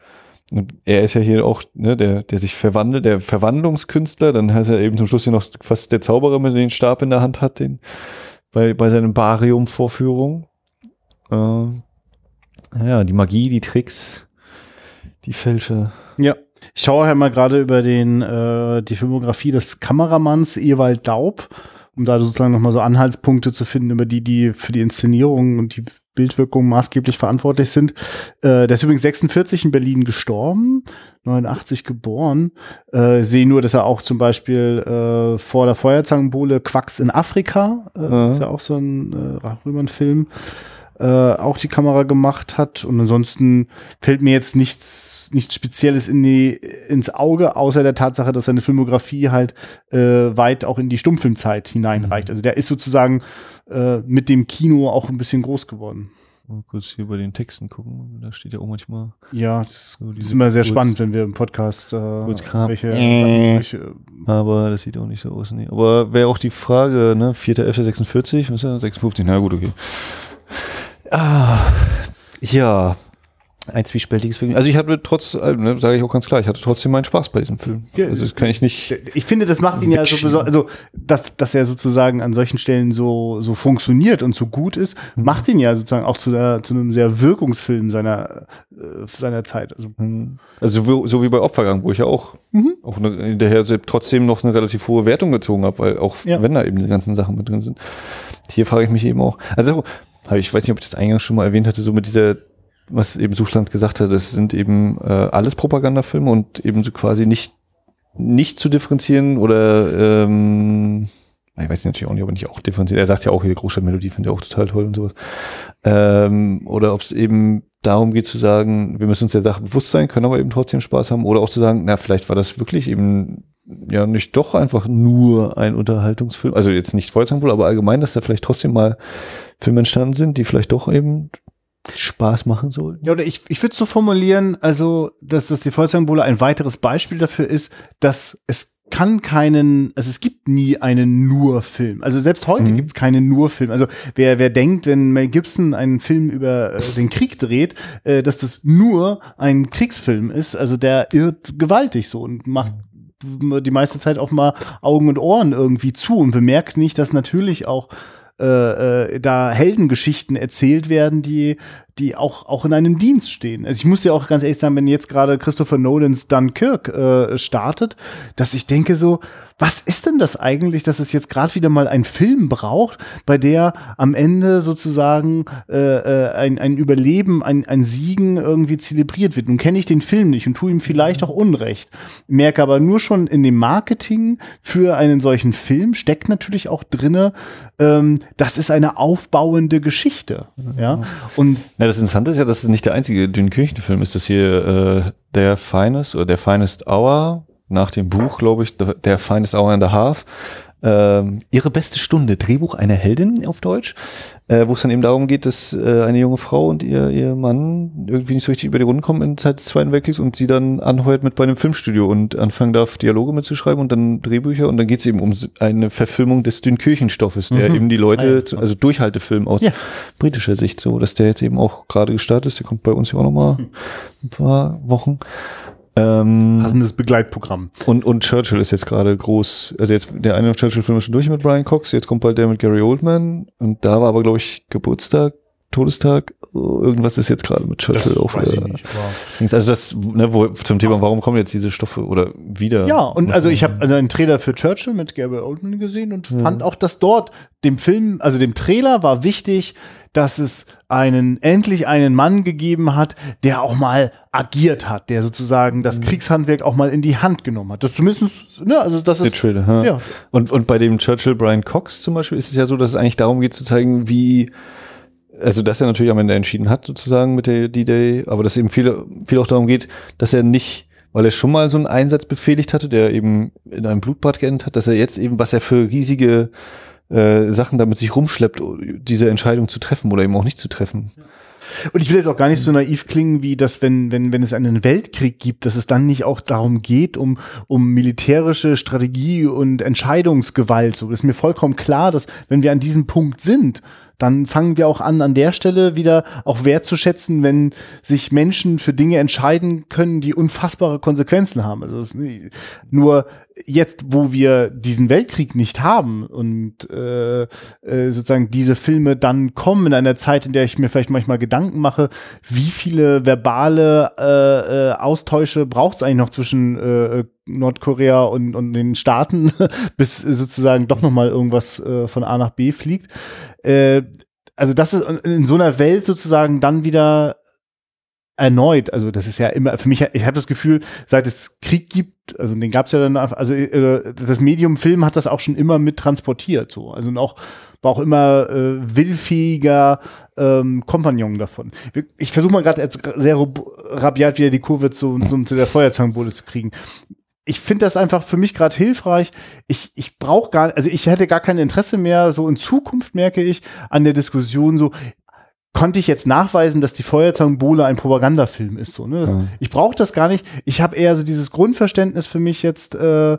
Und er ist ja hier auch, ne, der, der sich verwandelt, der Verwandlungstkünstler, dann heißt er eben zum Schluss hier noch fast der Zauberer mit den Stab in der Hand hat, den, bei, bei seinen Barium-Vorführungen. Äh, ja, die Magie, die Tricks, die Fälscher. Ja. Ich schaue halt mal gerade über den, äh, die Filmografie des Kameramanns Ewald Daub um da sozusagen nochmal so Anhaltspunkte zu finden, über die, die für die Inszenierung und die Bildwirkung maßgeblich verantwortlich sind. Äh, der ist übrigens 46 in Berlin gestorben, 89 geboren. Äh, sehe nur, dass er auch zum Beispiel äh, vor der Feuerzangenbowle Quacks in Afrika, äh, ja. ist ja auch so ein äh, Römern-Film, äh, auch die Kamera gemacht hat. Und ansonsten fällt mir jetzt nichts, nichts Spezielles in die, ins Auge, außer der Tatsache, dass seine Filmografie halt äh, weit auch in die Stummfilmzeit hineinreicht. Mhm. Also der ist sozusagen äh, mit dem Kino auch ein bisschen groß geworden. Mal kurz hier bei den Texten gucken. Da steht ja auch manchmal. Ja, das, so ist immer sehr spannend, wenn wir im Podcast äh, welche, äh, welche, Aber das sieht auch nicht so aus. Nee. Aber wäre auch die Frage, ne? 4.11.46, was ist das? 56, na gut, okay. Ah, ja, ein zwiespältiges Film. Also ich hatte trotz, äh, ne, sage ich auch ganz klar, ich hatte trotzdem meinen Spaß bei diesem Film. Also das kann ich nicht. Ich finde, das macht ihn ja so besonders, also dass, dass er sozusagen an solchen Stellen so so funktioniert und so gut ist, mhm. macht ihn ja sozusagen auch zu, der, zu einem sehr Wirkungsfilm seiner äh, seiner Zeit. Also, mhm. also so, so, wie bei Opfergang, wo ich ja auch mhm. auch eine, hinterher trotzdem noch eine relativ hohe Wertung gezogen habe, weil auch ja. wenn da eben die ganzen Sachen mit drin sind. Hier frage ich mich eben auch. Also habe ich weiß nicht, ob ich das eingangs schon mal erwähnt hatte, so mit dieser, was eben Suchland gesagt hat, das sind eben äh, alles Propagandafilme und eben so quasi nicht, nicht zu differenzieren oder ähm, ich weiß natürlich auch nicht, ob er nicht auch differenziert. Er sagt ja auch, hier Großstadtmelodie findet er auch total toll und sowas. Ähm, oder ob es eben darum geht zu sagen, wir müssen uns der Sache bewusst sein, können aber eben trotzdem Spaß haben. Oder auch zu sagen, na, vielleicht war das wirklich eben ja nicht doch einfach nur ein Unterhaltungsfilm, also jetzt nicht Feuerzangenbowle, aber allgemein, dass da vielleicht trotzdem mal Filme entstanden sind, die vielleicht doch eben Spaß machen sollten. Ja, oder ich, ich würde es so formulieren, also, dass, dass die Feuerzangenbowle ein weiteres Beispiel dafür ist, dass es kann keinen, also es gibt nie einen Nur-Film. Also selbst heute mhm. gibt es keinen Nur-Film. Also wer, wer denkt, wenn Mel Gibson einen Film über äh, den Krieg dreht, äh, dass das nur ein Kriegsfilm ist, also der irrt gewaltig so und macht die meiste Zeit auch mal Augen und Ohren irgendwie zu und bemerkt nicht, dass natürlich auch äh, äh, da Heldengeschichten erzählt werden, die die auch, auch in einem Dienst stehen. Also ich muss ja auch ganz ehrlich sagen, wenn jetzt gerade Christopher Nolans Dunkirk äh, startet, dass ich denke so, was ist denn das eigentlich, dass es jetzt gerade wieder mal einen Film braucht, bei der am Ende sozusagen äh, äh, ein, ein Überleben, ein, ein Siegen irgendwie zelebriert wird. Nun kenne ich den Film nicht und tue ihm vielleicht auch Unrecht. Merke aber nur schon in dem Marketing für einen solchen Film steckt natürlich auch drinne, ähm, das ist eine aufbauende Geschichte. Ja. Und ja, das Interessante ist ja, dass es nicht der einzige Dünkirchen-Film ist, das hier äh, der Finest oder der Finest Hour nach dem Buch, glaube ich, der Finest Hour and a Half. Ähm, ihre beste Stunde, Drehbuch einer Heldin auf Deutsch, äh, wo es dann eben darum geht, dass äh, eine junge Frau und ihr, ihr Mann irgendwie nicht so richtig über die Runden kommen in der Zeit des Zweiten Weltkriegs und sie dann anheuert mit bei einem Filmstudio und anfangen darf, Dialoge mitzuschreiben und dann Drehbücher und dann geht es eben um eine Verfilmung des Dünkirchenstoffes, der mhm. eben die Leute, ah, ja, also Durchhaltefilm aus ja. britischer Sicht so, dass der jetzt eben auch gerade gestartet ist, der kommt bei uns ja auch nochmal hm. ein paar Wochen. Ähm, Passendes Begleitprogramm. Und, und Churchill ist jetzt gerade groß. Also jetzt der eine Churchill-Film ist schon durch mit Brian Cox, jetzt kommt bald der mit Gary Oldman. Und da war aber, glaube ich, Geburtstag, Todestag. Irgendwas ist jetzt gerade mit Churchill das auch. Weiß ich nicht, also das, ne, wo, zum Thema, warum kommen jetzt diese Stoffe oder wieder? Ja, und also ich habe also einen Trailer für Churchill mit Gary Oldman gesehen und ja. fand auch, dass dort dem Film, also dem Trailer war wichtig, dass es einen, endlich einen Mann gegeben hat, der auch mal agiert hat, der sozusagen das mhm. Kriegshandwerk auch mal in die Hand genommen hat. Das zumindest, ne, also das ist. Trailer, ja. Und, und bei dem Churchill Brian Cox zum Beispiel ist es ja so, dass es eigentlich darum geht zu zeigen, wie, also dass er natürlich am Ende entschieden hat, sozusagen mit der D-Day, aber dass eben viel, viel auch darum geht, dass er nicht, weil er schon mal so einen Einsatz befehligt hatte, der eben in einem Blutbad geendet hat, dass er jetzt eben, was er für riesige äh, Sachen damit sich rumschleppt, diese Entscheidung zu treffen oder eben auch nicht zu treffen. Und ich will jetzt auch gar nicht so naiv klingen, wie das, wenn, wenn, wenn es einen Weltkrieg gibt, dass es dann nicht auch darum geht, um, um militärische Strategie und Entscheidungsgewalt. So, ist mir vollkommen klar, dass wenn wir an diesem Punkt sind, dann fangen wir auch an, an der Stelle wieder auch wertzuschätzen, wenn sich Menschen für Dinge entscheiden können, die unfassbare Konsequenzen haben. Also nur jetzt, wo wir diesen Weltkrieg nicht haben und äh, äh, sozusagen diese Filme dann kommen in einer Zeit, in der ich mir vielleicht manchmal Gedanken mache, wie viele verbale äh, äh, Austausche braucht es eigentlich noch zwischen äh, Nordkorea und, und den Staaten, bis sozusagen doch noch mal irgendwas äh, von A nach B fliegt. Äh, also das ist in so einer Welt sozusagen dann wieder erneut, also das ist ja immer, für mich, ich habe das Gefühl, seit es Krieg gibt, also den gab es ja dann, also äh, das Medium Film hat das auch schon immer mit transportiert, so, also auch war auch immer äh, willfähiger ähm, Kompagnon davon. Ich versuche mal gerade jetzt sehr rabiat wieder die Kurve zu, zu, zu der Feuerzangenbowle zu kriegen. Ich finde das einfach für mich gerade hilfreich. Ich, ich brauche gar, also ich hätte gar kein Interesse mehr, so in Zukunft merke ich, an der Diskussion so, konnte ich jetzt nachweisen, dass die Feuerzangenbowle ein Propagandafilm ist. So, ne? Das, ja. Ich brauche das gar nicht. Ich habe eher so dieses Grundverständnis für mich jetzt äh, äh,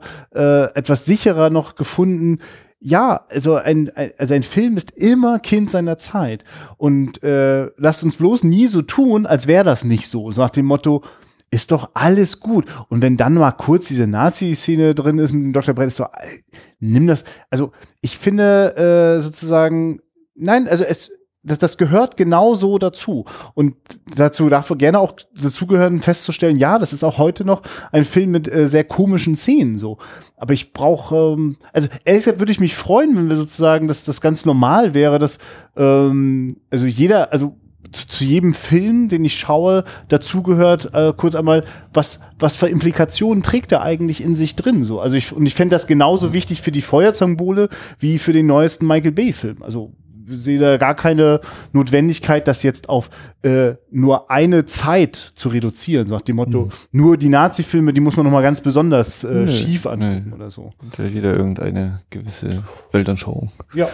etwas sicherer noch gefunden. Ja, also ein, also ein Film ist immer Kind seiner Zeit. Und äh, lasst uns bloß nie so tun, als wäre das nicht so. So nach dem Motto, ist doch alles gut. Und wenn dann mal kurz diese Nazi-Szene drin ist mit dem Dr. Brett, ist so, nimm das. Also ich finde äh, sozusagen, nein, also es, das, das gehört genauso dazu. Und dazu darf gerne auch dazugehören, festzustellen, ja, das ist auch heute noch ein Film mit äh, sehr komischen Szenen so. Aber ich brauche, ähm, also ehrlich würde ich mich freuen, wenn wir sozusagen, dass das ganz normal wäre, dass ähm, also jeder, also zu, zu jedem Film, den ich schaue, dazugehört äh, kurz einmal, was, was für Implikationen trägt er eigentlich in sich drin? So, also ich, und ich fände das genauso wichtig für die Feuerzangenbowle wie für den neuesten Michael Bay-Film. Also sehe da gar keine Notwendigkeit, das jetzt auf äh, nur eine Zeit zu reduzieren. So nach dem Motto, Mhm. nur die Nazi-Filme, die muss man noch mal ganz besonders äh, Nö, schief angucken nö. oder so. Und hat jeder irgendeine gewisse Weltanschauung. Ja.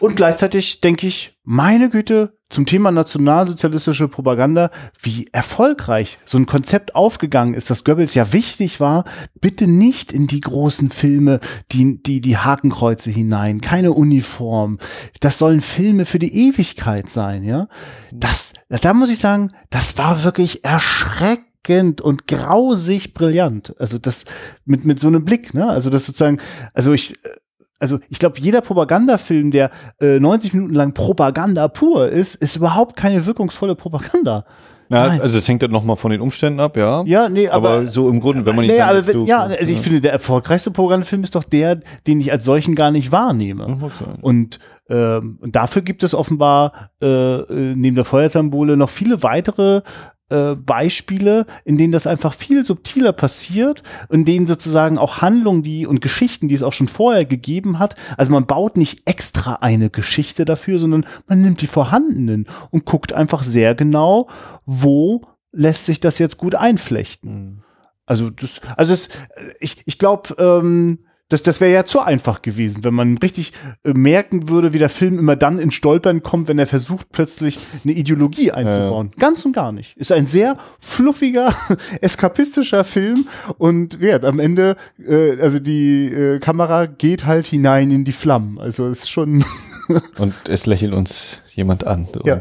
Und gleichzeitig denke ich, meine Güte, zum Thema nationalsozialistische Propaganda, wie erfolgreich so ein Konzept aufgegangen ist, dass Goebbels ja wichtig war, bitte nicht in die großen Filme, die, die, die Hakenkreuze hinein, keine Uniform. Das sollen Filme für die Ewigkeit sein, ja. Das, da muss ich sagen, das war wirklich erschreckend und grausig brillant. Also das mit, mit so einem Blick, ne? Also das sozusagen, also ich, also ich glaube, jeder Propagandafilm, der äh, 90 Minuten lang Propaganda pur ist, ist überhaupt keine wirkungsvolle Propaganda. Ja, Nein. also es hängt dann nochmal von den Umständen ab, ja. Ja, nee, aber, aber, so im Grunde, wenn man nicht nee, aber jetzt wenn, ja, also ich finde, der erfolgreichste Propagandafilm ist doch der, den ich als solchen gar nicht wahrnehme. Und ähm, dafür gibt es offenbar äh, äh, neben der Feuerzangenbowle noch viele weitere äh, Beispiele, in denen das einfach viel subtiler passiert, in denen sozusagen auch Handlungen, die und Geschichten, die es auch schon vorher gegeben hat, also man baut nicht extra eine Geschichte dafür, sondern man nimmt die vorhandenen und guckt einfach sehr genau, wo lässt sich das jetzt gut einflechten. Mhm. Also das, also es, ich, ich glaube, ähm, das, das wäre ja zu einfach gewesen, wenn man richtig äh, merken würde, wie der Film immer dann in Stolpern kommt, wenn er versucht, plötzlich eine Ideologie einzubauen. Ganz und gar nicht. Ist ein sehr fluffiger, eskapistischer Film und wert. Am Ende, äh, also die äh, Kamera geht halt hinein in die Flammen. Also ist schon. Und es lächelt uns jemand an. So Ja.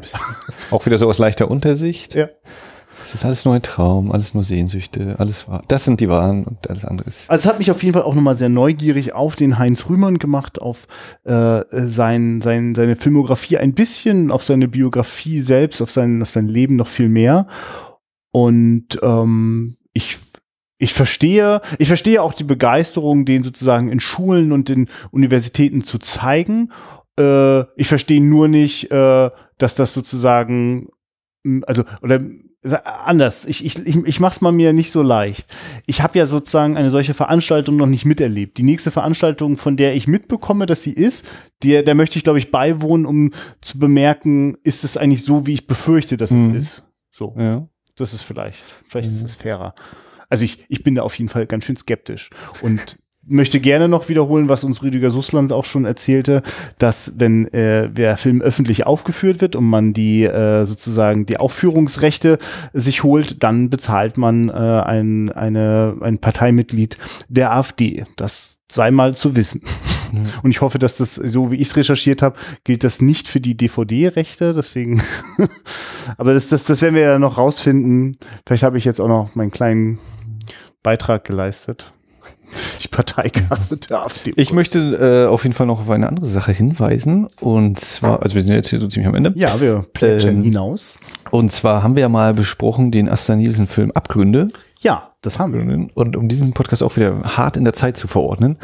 Auch wieder so aus leichter Untersicht. ja. Es ist alles nur ein Traum, alles nur Sehnsüchte, alles wahr. Das sind die Wahren und alles andere ist. Also es hat mich auf jeden Fall auch nochmal sehr neugierig auf den Heinz Rühmann gemacht, auf äh, sein, sein, seine Filmografie ein bisschen, auf seine Biografie selbst, auf sein, auf sein Leben noch viel mehr. Und ähm, ich ich verstehe, ich verstehe auch die Begeisterung, den sozusagen in Schulen und in Universitäten zu zeigen. Äh, ich verstehe nur nicht, äh, dass das sozusagen, also, oder anders, ich, ich, ich, ich mach's mal mir nicht so leicht. Ich habe ja sozusagen eine solche Veranstaltung noch nicht miterlebt. Die nächste Veranstaltung, von der ich mitbekomme, dass sie ist, der, der möchte ich, glaube ich, beiwohnen, um zu bemerken, ist es eigentlich so, wie ich befürchte, dass Mhm. es ist. So. Ja. Das ist vielleicht, vielleicht Mhm. ist es fairer. Also ich, ich bin da auf jeden Fall ganz schön skeptisch und möchte gerne noch wiederholen, was uns Rüdiger Sussland auch schon erzählte, dass wenn äh, der Film öffentlich aufgeführt wird und man die äh, sozusagen die Aufführungsrechte sich holt, dann bezahlt man äh, ein, eine, ein Parteimitglied der AfD. Das sei mal zu wissen. Und ich hoffe, dass das, so wie ich es recherchiert habe, gilt das nicht für die DVD-Rechte. Deswegen, aber das, das, das werden wir ja noch rausfinden. Vielleicht habe ich jetzt auch noch meinen kleinen Beitrag geleistet. Die Parteikasse der AfD. Ich möchte äh, auf jeden Fall noch auf eine andere Sache hinweisen. Und zwar, also wir sind jetzt hier so ziemlich am Ende. Ja, wir plätschern Ähm, hinaus. Und zwar haben wir ja mal besprochen den Asta Nielsen-Film Abgründe. Ja, das haben wir. Und um diesen Podcast auch wieder hart in der Zeit zu verordnen,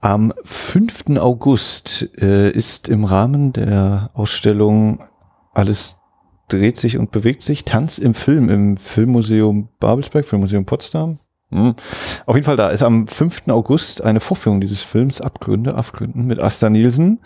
am 5. August äh, ist im Rahmen der Ausstellung Alles dreht sich und bewegt sich, Tanz im Film im Filmmuseum Babelsberg, Filmmuseum Potsdam. Hm. Auf jeden Fall da ist am 5. August eine Vorführung dieses Films Abgründe, Abgründen mit Asta Nielsen.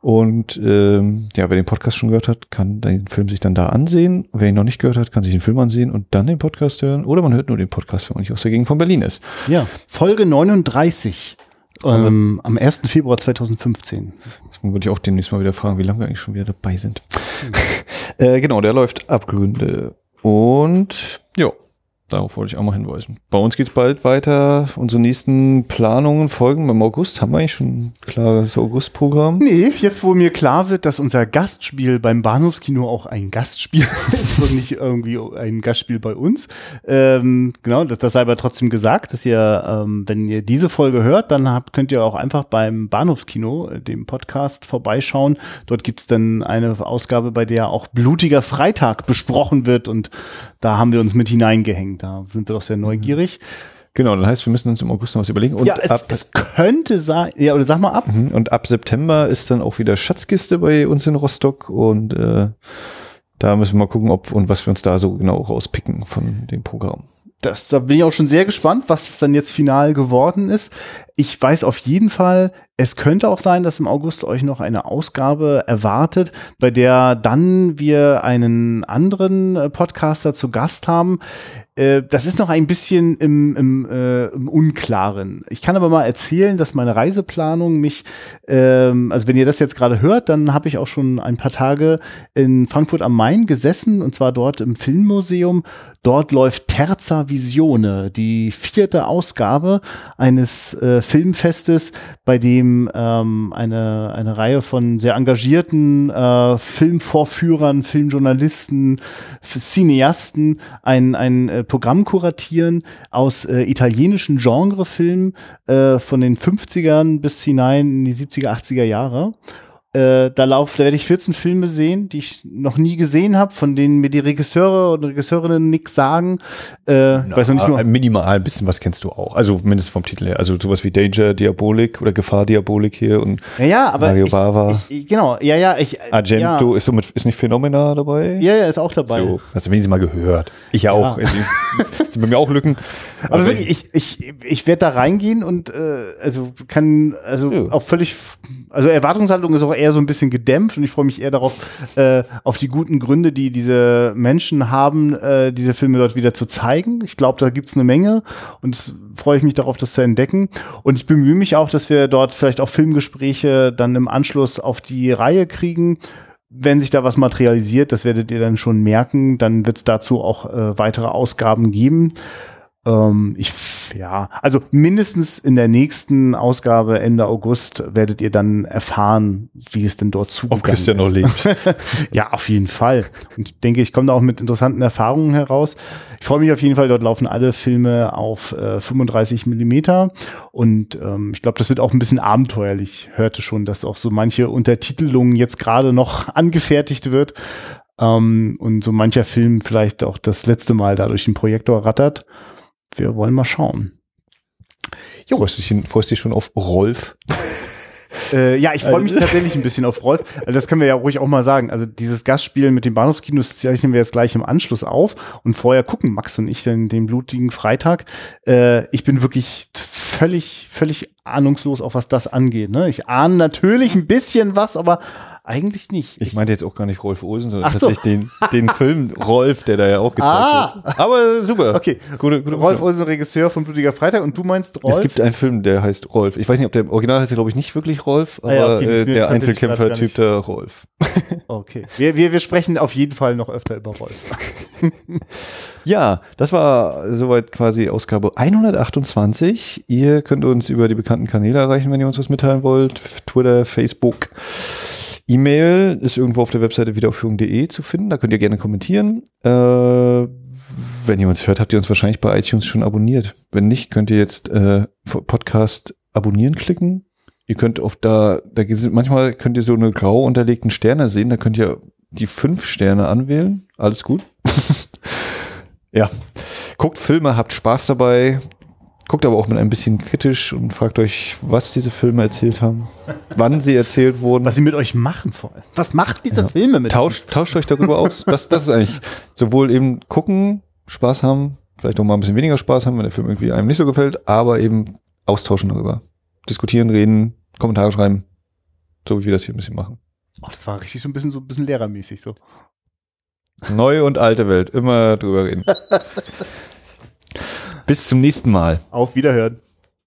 Und ähm, ja, wer den Podcast schon gehört hat, kann den Film sich dann da ansehen. Wer ihn noch nicht gehört hat, kann sich den Film ansehen und dann den Podcast hören. Oder man hört nur den Podcast, wenn man nicht aus der Gegend von Berlin ist. Ja, Folge 39. Ähm, am 1. Februar 2015. Deswegen würde ich auch demnächst mal wieder fragen, wie lange wir eigentlich schon wieder dabei sind. äh, genau, der läuft Abgründe. Und ja, darauf wollte ich auch mal hinweisen. Bei uns geht's bald weiter. Unsere nächsten Planungen folgen. Im August haben wir eigentlich schon ein klares Augustprogramm. Nee, jetzt wo mir klar wird, dass unser Gastspiel beim Bahnhofskino auch ein Gastspiel ist und nicht irgendwie ein Gastspiel bei uns. Ähm, genau, das, das sei aber trotzdem gesagt, dass ihr, ähm, wenn ihr diese Folge hört, dann habt, könnt ihr auch einfach beim Bahnhofskino, äh, dem Podcast, vorbeischauen. Dort gibt's dann eine Ausgabe, bei der auch Blutiger Freitag besprochen wird und da haben wir uns mit hineingehängt. Da sind wir doch sehr neugierig. Genau, das heißt, wir müssen uns im August noch was überlegen. Und ja, es, ab, es könnte sein, ja, oder sag mal ab. Mhm, und ab September ist dann auch wieder Schatzkiste bei uns in Rostock und äh, da müssen wir mal gucken, ob und was wir uns da so genau rauspicken von dem Programm. das, da bin ich auch schon sehr gespannt, was es dann jetzt final geworden ist. Ich weiß auf jeden Fall, Es könnte auch sein, dass im August euch noch eine Ausgabe erwartet, bei der dann wir einen anderen äh, Podcaster zu Gast haben. Äh, das ist noch ein bisschen im, im, äh, im Unklaren. Ich kann aber mal erzählen, dass meine Reiseplanung mich, ähm, also wenn ihr das jetzt gerade hört, dann habe ich auch schon ein paar Tage in Frankfurt am Main gesessen und zwar dort im Filmmuseum. Dort läuft Terza Visione, die vierte Ausgabe eines äh, Filmfestes, bei dem ähm, eine, eine Reihe von sehr engagierten äh, Filmvorführern, Filmjournalisten, Cineasten ein, ein äh, Programm kuratieren aus äh, italienischen Genrefilmen äh, von den 50ern bis hinein in die 70er, 80er Jahre. Äh, da lauf, da werde ich 14 Filme sehen, die ich noch nie gesehen habe, von denen mir die Regisseure und Regisseurinnen nichts sagen. Äh, Na, weiß noch nicht nur. Minimal ein bisschen was kennst du auch. Also mindestens vom Titel her. Also sowas wie Danger Diabolik oder Gefahr Diabolik hier und ja, ja, aber Mario ich, Bava. Ich, genau, ja, ja. Ich, Argento ja. ist somit ist nicht Phänomena dabei. Ja, ja, ist auch dabei. So, hast du wenigstens mal gehört. Ich ja. auch. sind bei mir auch Lücken. Aber, aber wirklich, ich, ich, ich werde da reingehen und äh, also kann also ja. auch völlig, also Erwartungshaltung ist auch eher so ein bisschen gedämpft und ich freue mich eher darauf, äh, auf die guten Gründe, die diese Menschen haben, äh, diese Filme dort wieder zu zeigen. Ich glaube, da gibt's eine Menge und freue ich mich darauf, das zu entdecken. Und ich bemühe mich auch, dass wir dort vielleicht auch Filmgespräche dann im Anschluss auf die Reihe kriegen wenn sich da was materialisiert, das werdet ihr dann schon merken, dann wird es dazu auch äh, weitere Ausgaben geben. Ähm, ich, ja, also mindestens in der nächsten Ausgabe Ende August werdet ihr dann erfahren, wie es denn dort zugegangen Ob Christian noch lebt. ja, auf jeden Fall. Und ich denke, ich komme da auch mit interessanten Erfahrungen heraus. Ich freue mich auf jeden Fall, dort laufen alle Filme auf äh, 35 Millimeter und ähm, ich glaube, das wird auch ein bisschen abenteuerlich. Hörte schon, dass auch so manche Untertitelungen jetzt gerade noch angefertigt wird. Um, ähm, und so mancher Film vielleicht auch das letzte Mal da durch den Projektor rattert wir wollen mal schauen. Jo. Freust dich, freust dich schon auf Rolf? Äh, ja, ich freue mich tatsächlich ein bisschen auf Rolf. Also das können wir ja ruhig auch mal sagen. Also dieses Gastspiel mit dem Bahnhofskinos zeichnen wir jetzt gleich im Anschluss auf und vorher gucken Max und ich den, den blutigen Freitag. Äh, ich bin wirklich völlig, völlig ahnungslos, auf was das angeht. Ne? Ich ahne natürlich ein bisschen was, aber eigentlich nicht. Ich, meinte jetzt auch gar nicht Rolf Olsen, sondern so. tatsächlich den, den Film Rolf, der da ja auch gezeigt ah. wird. Aber super. Okay. Gute, gute Rolf Olsen, Regisseur von Blutiger Freitag und du meinst Rolf? Es gibt einen Film, der heißt Rolf. Ich weiß nicht, ob der Original heißt, glaube ich, nicht wirklich Rolf, aber ah, ja, okay, äh, der Einzelkämpfer-Typ der Rolf. Okay. Wir, wir, wir sprechen auf jeden Fall noch öfter über Rolf. ja, das war soweit quasi Ausgabe 128. Ihr könnt uns über die bekannten Kanäle erreichen, wenn ihr uns was mitteilen wollt. Twitter, Facebook. E-Mail ist irgendwo auf der Webseite wiederaufführung.de zu finden. Da könnt ihr gerne kommentieren. Äh, wenn ihr uns hört, habt ihr uns wahrscheinlich bei iTunes schon abonniert. Wenn nicht, könnt ihr jetzt äh, Podcast abonnieren klicken. Ihr könnt auf da, da sind manchmal könnt ihr so eine grau unterlegten Sterne sehen. Da könnt ihr die fünf Sterne anwählen. Alles gut. ja. Guckt Filme, habt Spaß dabei. Guckt aber auch mit ein bisschen kritisch und fragt euch, was diese Filme erzählt haben, wann sie erzählt wurden. Was sie mit euch machen vor allem. Was macht diese ja. Filme mit tauscht, uns? Tauscht euch darüber aus. Das, das ist eigentlich sowohl eben gucken, Spaß haben, vielleicht auch mal ein bisschen weniger Spaß haben, wenn der Film irgendwie einem nicht so gefällt, aber eben austauschen darüber. Diskutieren, reden, Kommentare schreiben. So wie wir das hier ein bisschen machen. Oh, das war richtig so ein bisschen so ein bisschen lehrermäßig so. Neue und alte Welt, immer drüber reden. Bis zum nächsten Mal. Auf Wiederhören.